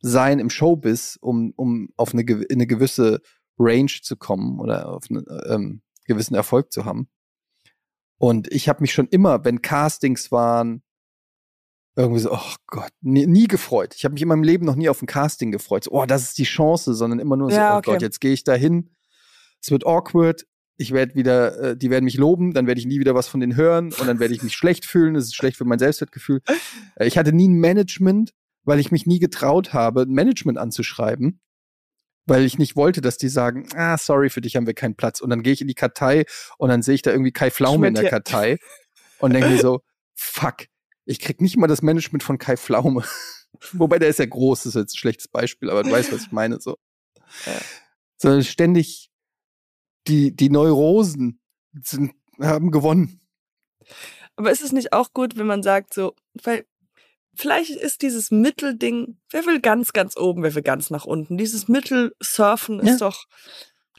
sein im Showbiz, um, um auf eine, in eine gewisse Range zu kommen oder auf einen ähm, gewissen Erfolg zu haben. Und ich habe mich schon immer, wenn Castings waren, irgendwie so, oh Gott, nie, nie gefreut. Ich habe mich in meinem Leben noch nie auf ein Casting gefreut. So, oh, das ist die Chance, sondern immer nur so, ja, oh okay. Gott, jetzt gehe ich da hin. Es wird awkward. Ich werde wieder, äh, die werden mich loben, dann werde ich nie wieder was von denen hören und dann werde ich mich schlecht fühlen. Das ist schlecht für mein Selbstwertgefühl. Äh, ich hatte nie ein Management, weil ich mich nie getraut habe, ein Management anzuschreiben, weil ich nicht wollte, dass die sagen, ah, sorry, für dich haben wir keinen Platz. Und dann gehe ich in die Kartei und dann sehe ich da irgendwie Kai Pflaume in der Kartei und denke mir so, fuck, ich krieg nicht mal das Management von Kai Pflaume. Wobei der ist ja groß, das ist jetzt ein schlechtes Beispiel, aber du weißt, was ich meine. So. Ja. Sondern ständig die, die Neurosen sind, haben gewonnen. Aber ist es nicht auch gut, wenn man sagt, so, weil vielleicht ist dieses Mittelding, wer will ganz, ganz oben, wer will ganz nach unten. Dieses Mittelsurfen ist ja. doch.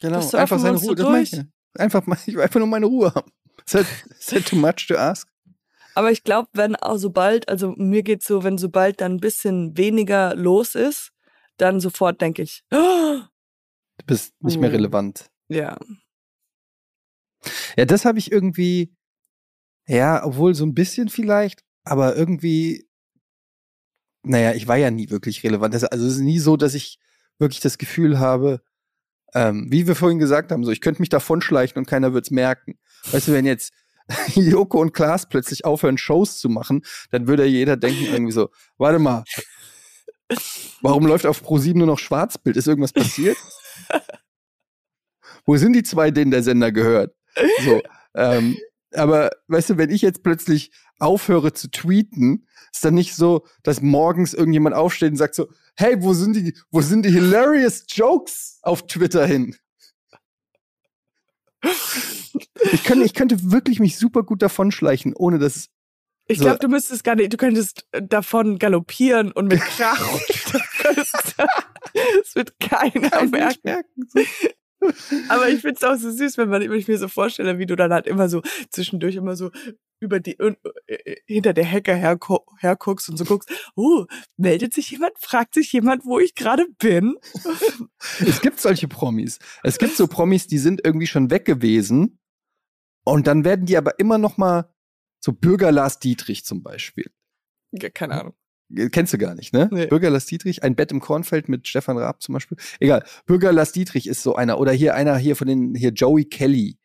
Genau, einfach seine Ruhe. Das ich. Einfach, ich will einfach nur meine Ruhe haben. Is that, is that too much to ask? Aber ich glaube, wenn auch sobald, also mir geht's so, wenn sobald dann ein bisschen weniger los ist, dann sofort denke ich, oh, du bist nicht mehr relevant. Ja. Ja, das habe ich irgendwie, ja, obwohl so ein bisschen vielleicht, aber irgendwie, naja, ich war ja nie wirklich relevant. Also es ist nie so, dass ich wirklich das Gefühl habe, ähm, wie wir vorhin gesagt haben, so ich könnte mich davon schleichen und keiner wird's merken. Weißt du, wenn jetzt Joko und Klaas plötzlich aufhören, Shows zu machen, dann würde jeder denken irgendwie so, warte mal, warum läuft auf Pro7 nur noch Schwarzbild? Ist irgendwas passiert? Wo sind die zwei, denen der Sender gehört? So, ähm, aber weißt du, wenn ich jetzt plötzlich aufhöre zu tweeten, ist dann nicht so, dass morgens irgendjemand aufsteht und sagt so, hey, wo sind die, wo sind die hilarious Jokes auf Twitter hin? Ich könnte, ich könnte wirklich mich super gut davonschleichen, ohne dass ich glaube, du müsstest gar nicht, du könntest davon galoppieren und mit Krach. Es wird keiner merken. Aber ich finde es auch so süß, wenn man wenn ich mir so vorstelle, wie du dann halt immer so zwischendurch immer so über die äh, äh, hinter der Hecke herguckst und so guckst, oh, meldet sich jemand, fragt sich jemand, wo ich gerade bin. es gibt solche Promis. Es gibt so Promis, die sind irgendwie schon weg gewesen und dann werden die aber immer noch mal so Bürger Lars Dietrich zum Beispiel. Ja, keine Ahnung. Kennst du gar nicht, ne? Nee. Bürger Lars Dietrich, ein Bett im Kornfeld mit Stefan Raab zum Beispiel. Egal. Bürger Lars Dietrich ist so einer. Oder hier einer hier von den, hier Joey Kelly.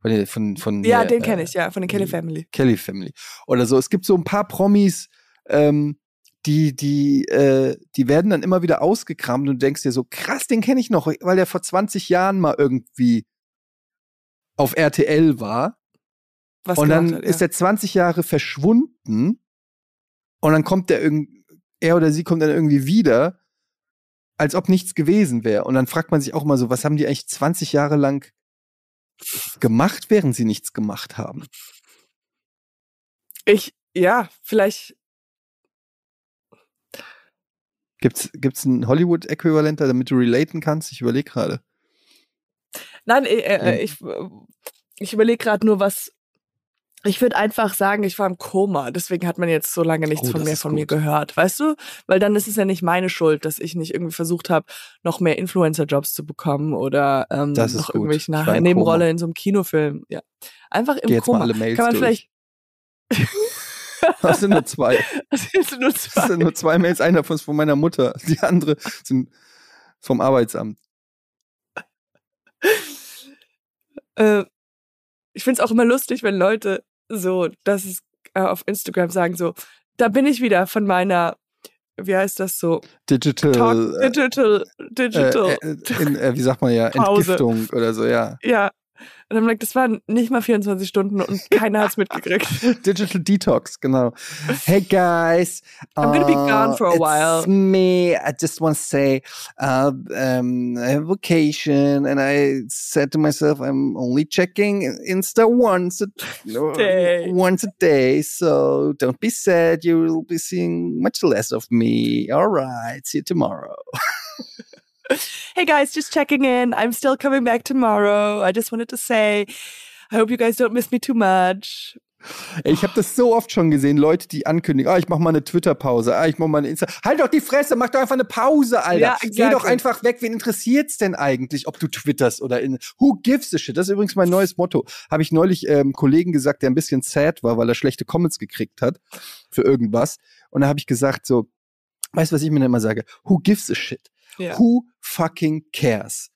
Von, von, von ja, hier, den kenne ich, ja, von den Kelly Family. Kelly Family. Oder so. Es gibt so ein paar Promis, ähm, die, die, äh, die werden dann immer wieder ausgekramt und du denkst dir so, krass, den kenne ich noch, weil der vor 20 Jahren mal irgendwie auf RTL war. Was und dann hat, ja. ist er 20 Jahre verschwunden und dann kommt der irgendwie, er oder sie kommt dann irgendwie wieder, als ob nichts gewesen wäre. Und dann fragt man sich auch mal so, was haben die eigentlich 20 Jahre lang gemacht, während sie nichts gemacht haben? Ich, ja, vielleicht. Gibt's, gibt's ein Hollywood-Äquivalent, damit du relaten kannst? Ich überlege gerade. Nein, äh, äh, ich, ich überlege gerade nur, was, ich würde einfach sagen, ich war im Koma, deswegen hat man jetzt so lange nichts oh, von mir von gut. mir gehört, weißt du? Weil dann ist es ja nicht meine Schuld, dass ich nicht irgendwie versucht habe, noch mehr Influencer-Jobs zu bekommen oder ähm, noch irgendwelche nach Nebenrolle Koma. in so einem Kinofilm. Ja, einfach im Geh Koma. Mal alle Mails Kann man durch. vielleicht Das sind nur zwei. Das sind nur zwei. Das sind nur zwei Mails. Einer ist von meiner Mutter. Die andere sind vom Arbeitsamt. Äh, ich finde es auch immer lustig, wenn Leute so, dass es äh, auf Instagram sagen so, da bin ich wieder von meiner wie heißt das so? Digital. Talk, digital, digital. Äh, äh, in, äh, wie sagt man ja? Entgiftung oder so, ja. Ja, und dann like, das waren nicht mal 24 Stunden und keiner hat's mitgekriegt. Digital Detox, genau. Hey guys. I'm gonna be gone for a uh, while. It's me. I just want to say, uh, um, I have vacation and I said to myself, I'm only checking Insta once a day. Once a day. So don't be sad. You will be seeing much less of me. All right. See you tomorrow. hey guys, just checking in. I'm still coming back tomorrow. I just wanted to say, I hope you guys don't miss me too much. Ich habe das so oft schon gesehen, Leute, die ankündigen, ah, ich mache mal eine Twitter-Pause, ah, ich mache mal eine Insta. Halt doch die Fresse, mach doch einfach eine Pause, Alter. Ja, exactly. Geh doch einfach weg. Wen interessiert's denn eigentlich, ob du twitterst oder in Who gives a shit? Das ist übrigens mein neues Motto. Habe ich neulich ähm, Kollegen gesagt, der ein bisschen sad war, weil er schlechte Comments gekriegt hat für irgendwas. Und da habe ich gesagt so, weißt du, was ich mir immer sage? Who gives a shit? Ja. Who fucking cares?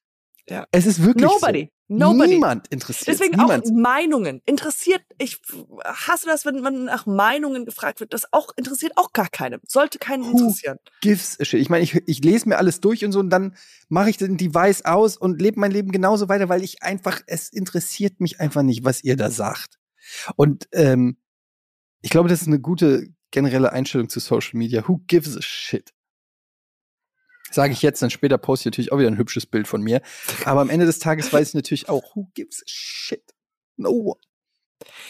Ja. Es ist wirklich Nobody. So. Nobody. Niemand interessiert. Deswegen Niemand. auch Meinungen. Interessiert, ich hasse das, wenn man nach Meinungen gefragt wird. Das auch interessiert auch gar keinem. Sollte keinen Who interessieren. Gives a shit. Ich meine, ich, ich lese mir alles durch und so und dann mache ich den Device aus und lebe mein Leben genauso weiter, weil ich einfach, es interessiert mich einfach nicht, was ihr da sagt. Und ähm, ich glaube, das ist eine gute generelle Einstellung zu Social Media. Who gives a shit? Sage ich jetzt, dann später poste ich natürlich auch wieder ein hübsches Bild von mir. Aber am Ende des Tages weiß ich natürlich auch, who gives a shit? No one.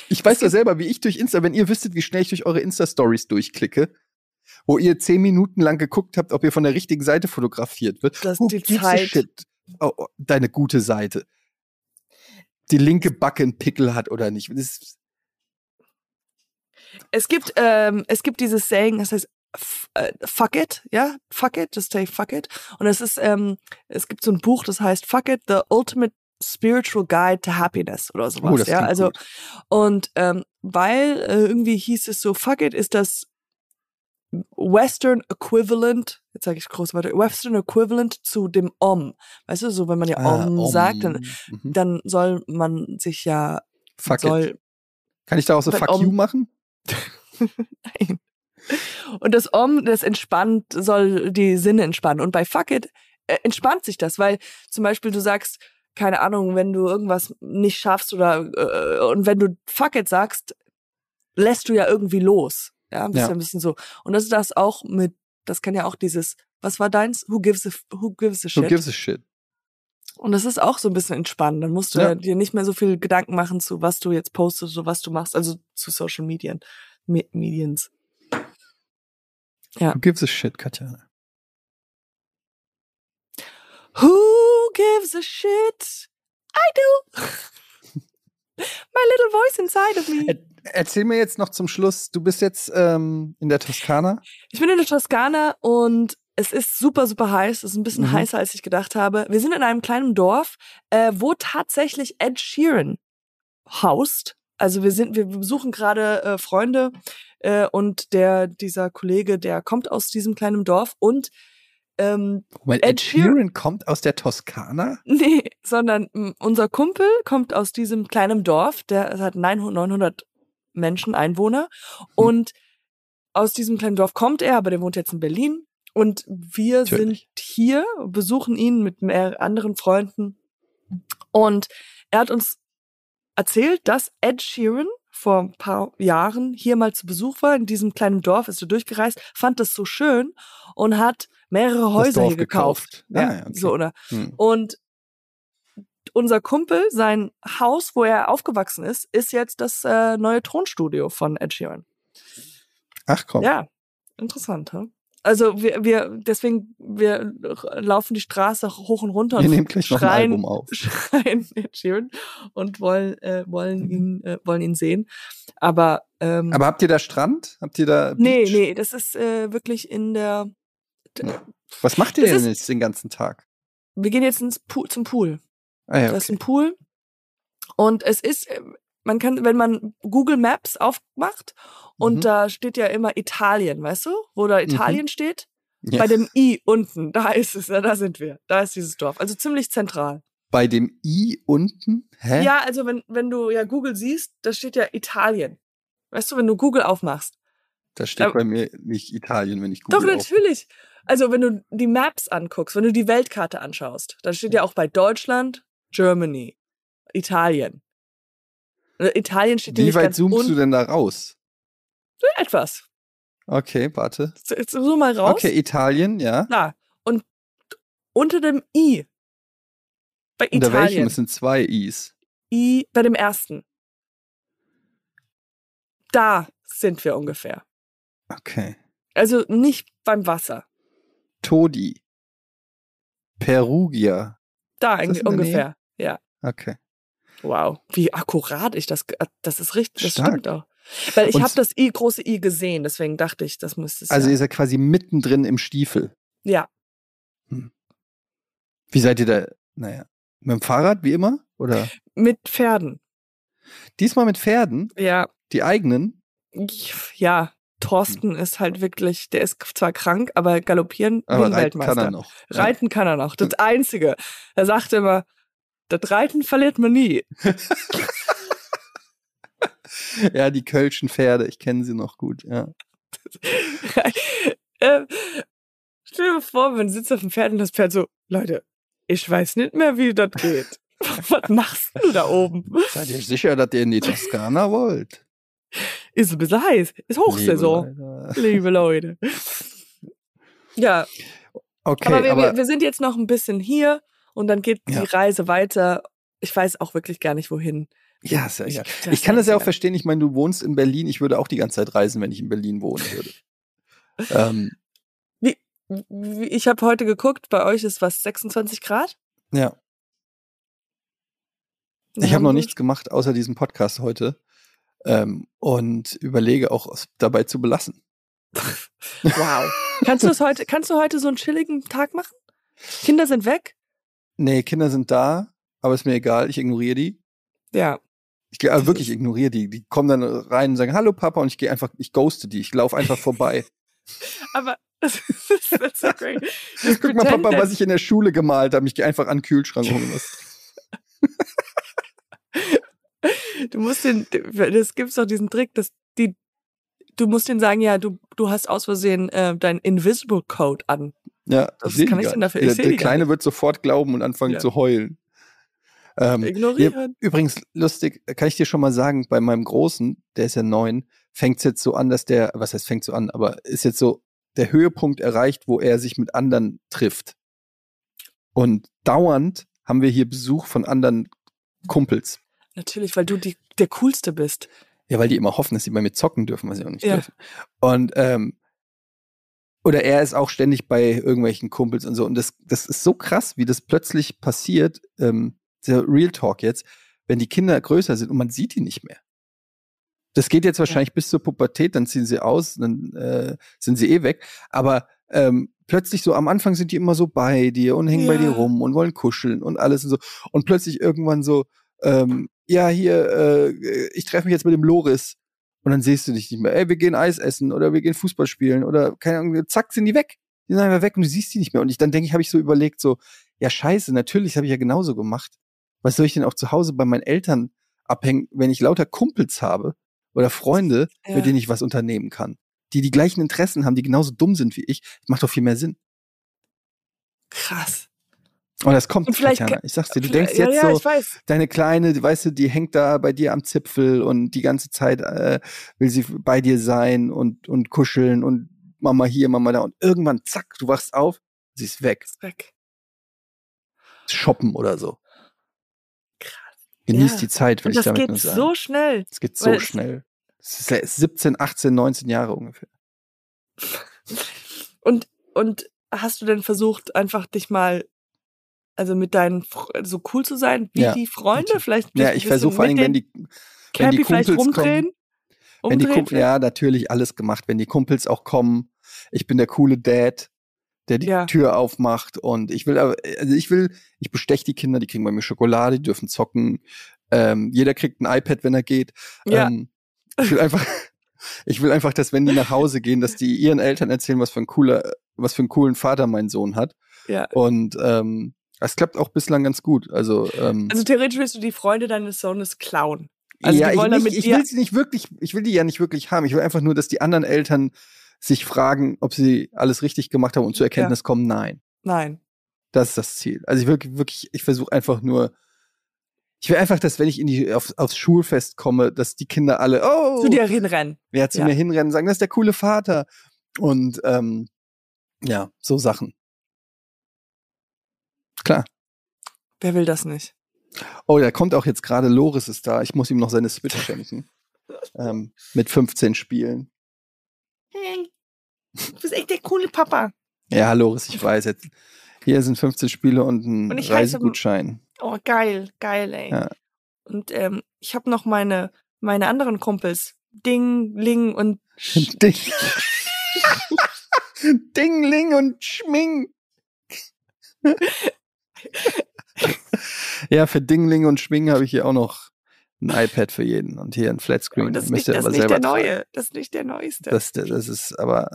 Ich weiß ja selber, wie ich durch Insta, wenn ihr wüsstet, wie schnell ich durch eure Insta-Stories durchklicke, wo ihr zehn Minuten lang geguckt habt, ob ihr von der richtigen Seite fotografiert wird. Das who die Zeit. Shit? Oh, oh, deine gute Seite. Die linke Backe einen Pickel hat oder nicht. es gibt, ähm, es gibt dieses Saying, das heißt, fuck it, ja, fuck it, just say fuck it. Und es ist, ähm, es gibt so ein Buch, das heißt Fuck it, the ultimate spiritual guide to happiness oder sowas. Oh, ja, also gut. und ähm, weil äh, irgendwie hieß es so, fuck it ist das Western Equivalent, jetzt sage ich groß weiter, Western Equivalent zu dem Om. Weißt du, so wenn man ja ah, Om, Om. sagt, dann, mhm. dann soll man sich ja fuck soll, it Kann ich daraus so Fuck Om- you machen? Nein. Und das Om, das entspannt, soll die Sinne entspannen. Und bei Fuck it äh, entspannt sich das, weil zum Beispiel du sagst, keine Ahnung, wenn du irgendwas nicht schaffst oder äh, und wenn du Fuck it sagst, lässt du ja irgendwie los. Ja, bist Ja. ja ein bisschen so. Und das ist das auch mit, das kann ja auch dieses, was war deins? Who gives a, who gives a Who shit? gives a shit? Und das ist auch so ein bisschen entspannen. Dann musst du Ja. dir nicht mehr so viel Gedanken machen zu, was du jetzt postest oder was du machst, also zu Social Medien, Me Mediens. Ja. Who gives a shit, Katja? Who gives a shit? I do. My little voice inside of me. Er erzähl mir jetzt noch zum Schluss, du bist jetzt ähm, in der Toskana. Ich bin in der Toskana und es ist super, super heiß. Es ist ein bisschen Mhm. heißer, als ich gedacht habe. Wir sind in einem kleinen Dorf, äh, wo tatsächlich Ed Sheeran haust. Also wir sind, wir besuchen gerade äh, Freunde äh, und der dieser Kollege, der kommt aus diesem kleinen Dorf und ähm, Moment, Ed Ed Sheeran kommt aus der Toskana? Nee, sondern m, unser Kumpel kommt aus diesem kleinen Dorf, der hat 900 900 Menschen, Einwohner. Und aus diesem kleinen Dorf kommt er, aber der wohnt jetzt in Berlin. Und wir Natürlich. sind hier, besuchen ihn mit mehr anderen Freunden. Und er hat uns erzählt, dass Ed Sheeran vor ein paar Jahren hier mal zu Besuch war, in diesem kleinen Dorf, ist er durchgereist, fand das so schön und hat mehrere Häuser hier gekauft. gekauft. Ah, ja, ja, okay. so, oder? Hm. Und unser Kumpel, sein Haus, wo er aufgewachsen ist, ist jetzt das äh, neue Tonstudio von Ed Sheeran. Ach komm. Ja, interessant, hä? Also wir, wir, deswegen, wir laufen die Straße hoch und runter Wir und nehmen gleich noch ein schreien, Album auf. schreien Sheeran und wollen, äh, wollen ihn, äh, wollen ihn sehen. Aber, ähm, Aber habt ihr da Strand? Habt ihr da nee, Beach? nee, das ist äh, wirklich in der. Was macht ihr Das denn ist- jetzt den ganzen Tag? Wir gehen jetzt ins Pool, zum Pool. Ah ja, Da ist okay. ein Pool. Und es ist, äh, man kann, wenn man Google Maps aufmacht und Mhm. da steht ja immer Italien, weißt du? Wo da Italien steht? Ja. Bei dem I unten, da ist es, da sind wir. Da ist dieses Dorf. Also ziemlich zentral. Bei dem I unten? Hä? Ja, also wenn, wenn du ja Google siehst, da steht ja Italien. Weißt du, wenn du Google aufmachst. Da steht Da- bei mir nicht Italien, wenn ich Google Doch, auf- natürlich. Also wenn du die Maps anguckst, wenn du die Weltkarte anschaust, dann steht ja auch bei Deutschland, Germany, Italien. Äh, Italien steht Wie weit zoomst du denn da raus? Etwas. Okay, warte. Jetzt so mal raus. Okay, Italien, ja. Da. Und unter dem I. Bei Unter welchem? Italien. Es sind zwei Is. I, bei dem ersten. Da sind wir ungefähr. Okay. Also nicht beim Wasser. Todi. Perugia. Da ungefähr. Ja. Okay. Wow. Wie akkurat ich das. äh, Das ist richtig. Das Stark. stimmt auch. Weil ich habe das I, große I gesehen, deswegen dachte ich, das müsste es Also ja. ihr seid quasi mittendrin im Stiefel. ja. Wie seid ihr da? Naja. Mit dem Fahrrad, wie immer? Oder? Mit Pferden. Diesmal mit Pferden? Ja. Die eigenen? Ja. Thorsten ist halt wirklich, der ist zwar krank, aber galoppieren Aber reiten Weltmeister. kann er noch. Reiten kann er noch. Das Einzige. Er sagt immer, das Reiten verliert man nie. Ja, die Kölschen Pferde, ich kenne sie noch gut, ja. äh, stell dir vor, man sitzt auf dem Pferd und das Pferd so, Leute, ich weiß nicht mehr, wie das geht. Was machst du da oben? Seid ihr sicher, dass ihr in die Toskana wollt? Ist ein bisschen heiß. Ist Hochsaison, Liebe Leute. liebe Leute. Ja, Okay, aber, wir, aber, wir, wir sind jetzt noch ein bisschen hier und dann geht Ja. die Reise weiter. Ich weiß auch wirklich gar nicht, wohin. ja, ist ja Ich- Ich kann das ja auch verstehen. Ich meine, du wohnst in Berlin. Ich würde auch die ganze Zeit reisen, wenn ich in Berlin wohnen würde. ähm, Wie- Ich habe heute geguckt, bei euch ist was 26 Grad? ja, ich habe noch nichts gemacht außer diesem Podcast heute ähm, und überlege auch es dabei zu belassen. Wow. kannst du das heute, kannst du heute so einen chilligen Tag machen? Kinder sind weg? Nee, Kinder sind da, aber ist mir egal. Ich ignoriere die. Ja. Ich gehe also Das wirklich ignoriere die. Die kommen dann rein und sagen Hallo Papa und ich gehe einfach, ich ghoste die. Ich laufe einfach vorbei. Aber das ist so great. Just Guck mal Papa, was ich in der Schule gemalt habe. Ich gehe einfach an den Kühlschrank holen was. Du musst den, das gibt's doch diesen Trick, dass die, du musst denen sagen, ja, du, du hast aus Versehen äh, dein Invisible Code an. Ja, seh kann ich denn dafür? Ich Der, der Kleine wird sofort glauben und anfangen Ja. zu heulen. Ähm, Ignorieren. Übrigens, lustig, kann ich dir schon mal sagen, bei meinem Großen, der ist ja neun, fängt es jetzt so an, dass der, was heißt fängt so an, aber ist jetzt so der Höhepunkt erreicht, wo er sich mit anderen trifft. Und dauernd haben wir hier Besuch von anderen Kumpels. Natürlich, weil du die, der Coolste bist. Ja, weil die immer hoffen, dass sie bei mir zocken dürfen, was sie auch nicht Ja. dürfen. Und ähm, oder er ist auch ständig bei irgendwelchen Kumpels und so. Und das, das ist so krass, wie das plötzlich passiert, ähm, der Real Talk jetzt, wenn die Kinder größer sind und man sieht die nicht mehr. Das geht jetzt wahrscheinlich bis zur Pubertät, dann ziehen sie aus, dann äh, sind sie eh weg. Aber ähm, plötzlich so am Anfang sind die immer so bei dir und hängen bei dir Ja. rum und wollen kuscheln und alles und so. Und plötzlich irgendwann so, ähm, ja, hier, äh, ich treffe mich jetzt mit dem Loris. Und dann siehst du dich nicht mehr. Ey, wir gehen Eis essen oder wir gehen Fußball spielen oder keine Ahnung, zack, sind die weg. Die sind einfach weg und du siehst die nicht mehr. Und ich dann denke ich, habe ich so überlegt, so, ja, scheiße, natürlich habe ich ja genauso gemacht. Was soll ich denn auch zu Hause bei meinen Eltern abhängen, wenn ich lauter Kumpels habe oder Freunde, Ja. mit denen ich was unternehmen kann? Die die gleichen Interessen haben, die genauso dumm sind wie ich. Das macht doch viel mehr Sinn. Krass. Und das kommt, Und vielleicht Tatjana. ke- Ich sag's dir, du denkst ja, jetzt ja, so, ich weiß. deine Kleine, die- weißt du, die hängt da bei dir am Zipfel und die ganze Zeit äh, will sie bei dir sein und, und kuscheln und Mama hier, Mama da. Und irgendwann, zack, du wachst auf, sie ist weg. Ist weg. Shoppen oder so. Krass. Genieß Ja. die Zeit, will ich das damit geht nur sagen. so schnell. es geht so schnell. Es ist ja 17, 18, 19 Jahre ungefähr. Und, und hast du denn versucht, einfach dich mal, also mit deinen, so cool zu sein, wie Ja, die Freunde? Vielleicht Ja, ich versuche vor allem, wenn die, wenn die Kumpels rumdrehen? kommen, wenn die Kumpel, ja, natürlich alles gemacht. Wenn die Kumpels auch kommen, ich bin der coole Dad, der die Ja. Tür aufmacht und ich will, aber- also ich will, ich bestech die Kinder, die kriegen bei mir Schokolade, die dürfen zocken. Ähm, jeder kriegt ein iPad, wenn er geht. Ja. Ähm, ich will einfach, ich will einfach, dass wenn die nach Hause gehen, dass die ihren Eltern erzählen, was für ein cooler, was für einen coolen Vater mein Sohn hat. Ja. Und ähm, das klappt auch bislang ganz gut. Also, ähm, Also theoretisch willst du die Freunde deines Sohnes klauen. Also ja, die wollen ich, nicht, ich will sie nicht wirklich, ich will die ja nicht wirklich haben. Ich will einfach nur, dass die anderen Eltern sich fragen, ob sie alles richtig gemacht haben und zur Erkenntnis kommen, nein. Nein. Das ist das Ziel. Also ich wirklich, wirklich, ich versuche einfach nur, ich will einfach, dass wenn ich in die, auf, aufs Schulfest komme, dass die Kinder alle, oh, Zu dir hinrennen. wer zu ja. mir hinrennen, sagen, das ist der coole Vater. Und ähm, ja, so Sachen. Klar. Wer will das nicht? Oh, da kommt auch jetzt gerade Loris ist da. Ich muss ihm noch seine Switch schenken. ähm, mit 15 Spielen. Hey, du bist echt der coole Papa. Ja, Loris, ich weiß jetzt. Hier sind 15 Spiele und ein Und ich heiße- Reisegutschein. Oh, geil, geil, ey. Ja. Und ähm, ich habe noch meine, meine anderen Kumpels. Ding, Ling und Sch Ding. Dingling und Schming. ja, für Dingling und Schwing habe ich hier auch noch ein iPad für jeden und hier ein Aber Flatscreen. das ist nicht, das ist nicht der tragen. neue. Das ist nicht der neueste. Das, das ist aber,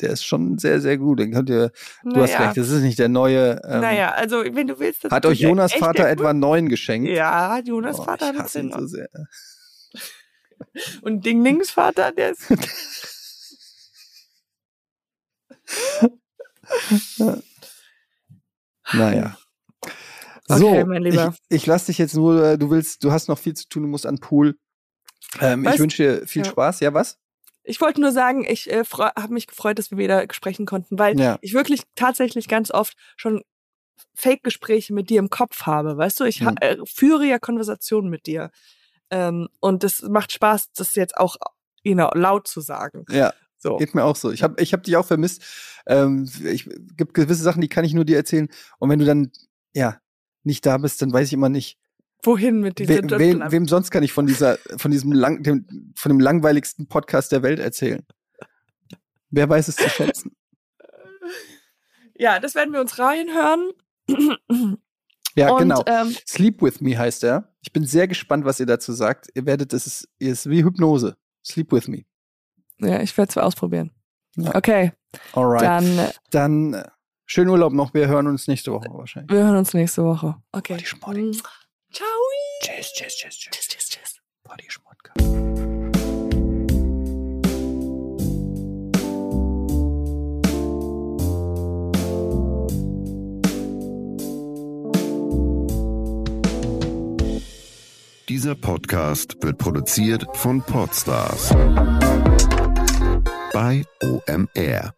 der ist schon sehr, sehr gut. Den könnt ihr, du hast Naja. recht, das ist nicht der neue. Ähm, naja, also wenn du willst, das Hat euch Jonas Vater etwa einen neuen geschenkt? Ja, hat Jonas Oh, Vater hat den so sehr. Und Ding Lings Vater, der ist. Naja. Okay, So, mein Lieber. ich, ich lass dich jetzt nur, äh, du willst, du hast noch viel zu tun, du musst an Pool. Ähm, ich wünsche dir viel Ja. Spaß. Ja, was? Ich wollte nur sagen, ich äh, habe mich gefreut, dass wir wieder sprechen konnten, weil Ja. ich wirklich tatsächlich ganz oft schon Fake-Gespräche mit dir im Kopf habe. Weißt du, ich Mhm. äh, führe ja Konversationen mit dir. Ähm, und das macht Spaß, das jetzt auch you know, laut zu sagen. Ja, So. geht mir auch so. Ich habe ich hab dich auch vermisst. Ähm, ich gibt gewisse Sachen, die kann ich nur dir erzählen. Und wenn du dann, ja, nicht da bist, dann weiß ich immer nicht, Wohin mit we, dieser wem, wem sonst kann ich von dieser, von diesem lang, dem, von dem langweiligsten Podcast der Welt erzählen. Wer weiß es zu schätzen? Ja, das werden wir uns reinhören. Ja, und, genau. Ähm, Sleep with me heißt er. Ich bin sehr gespannt, was ihr dazu sagt. Ihr werdet, es ist, ist wie Hypnose. Sleep with me. ja, ich werde es ausprobieren. Ja. Okay, Alright. dann äh, Dann äh, Schönen Urlaub noch. Wir hören uns nächste Woche wahrscheinlich. Wir hören uns nächste Woche. Okay. Body Schmoddy. Mhm. Ciao. Tschüss, tschüss, tschüss, tschüss. Tschüss, tschüss, tschüss. Body Schmodcast. Dieser Podcast wird produziert von Podstars bei OMR.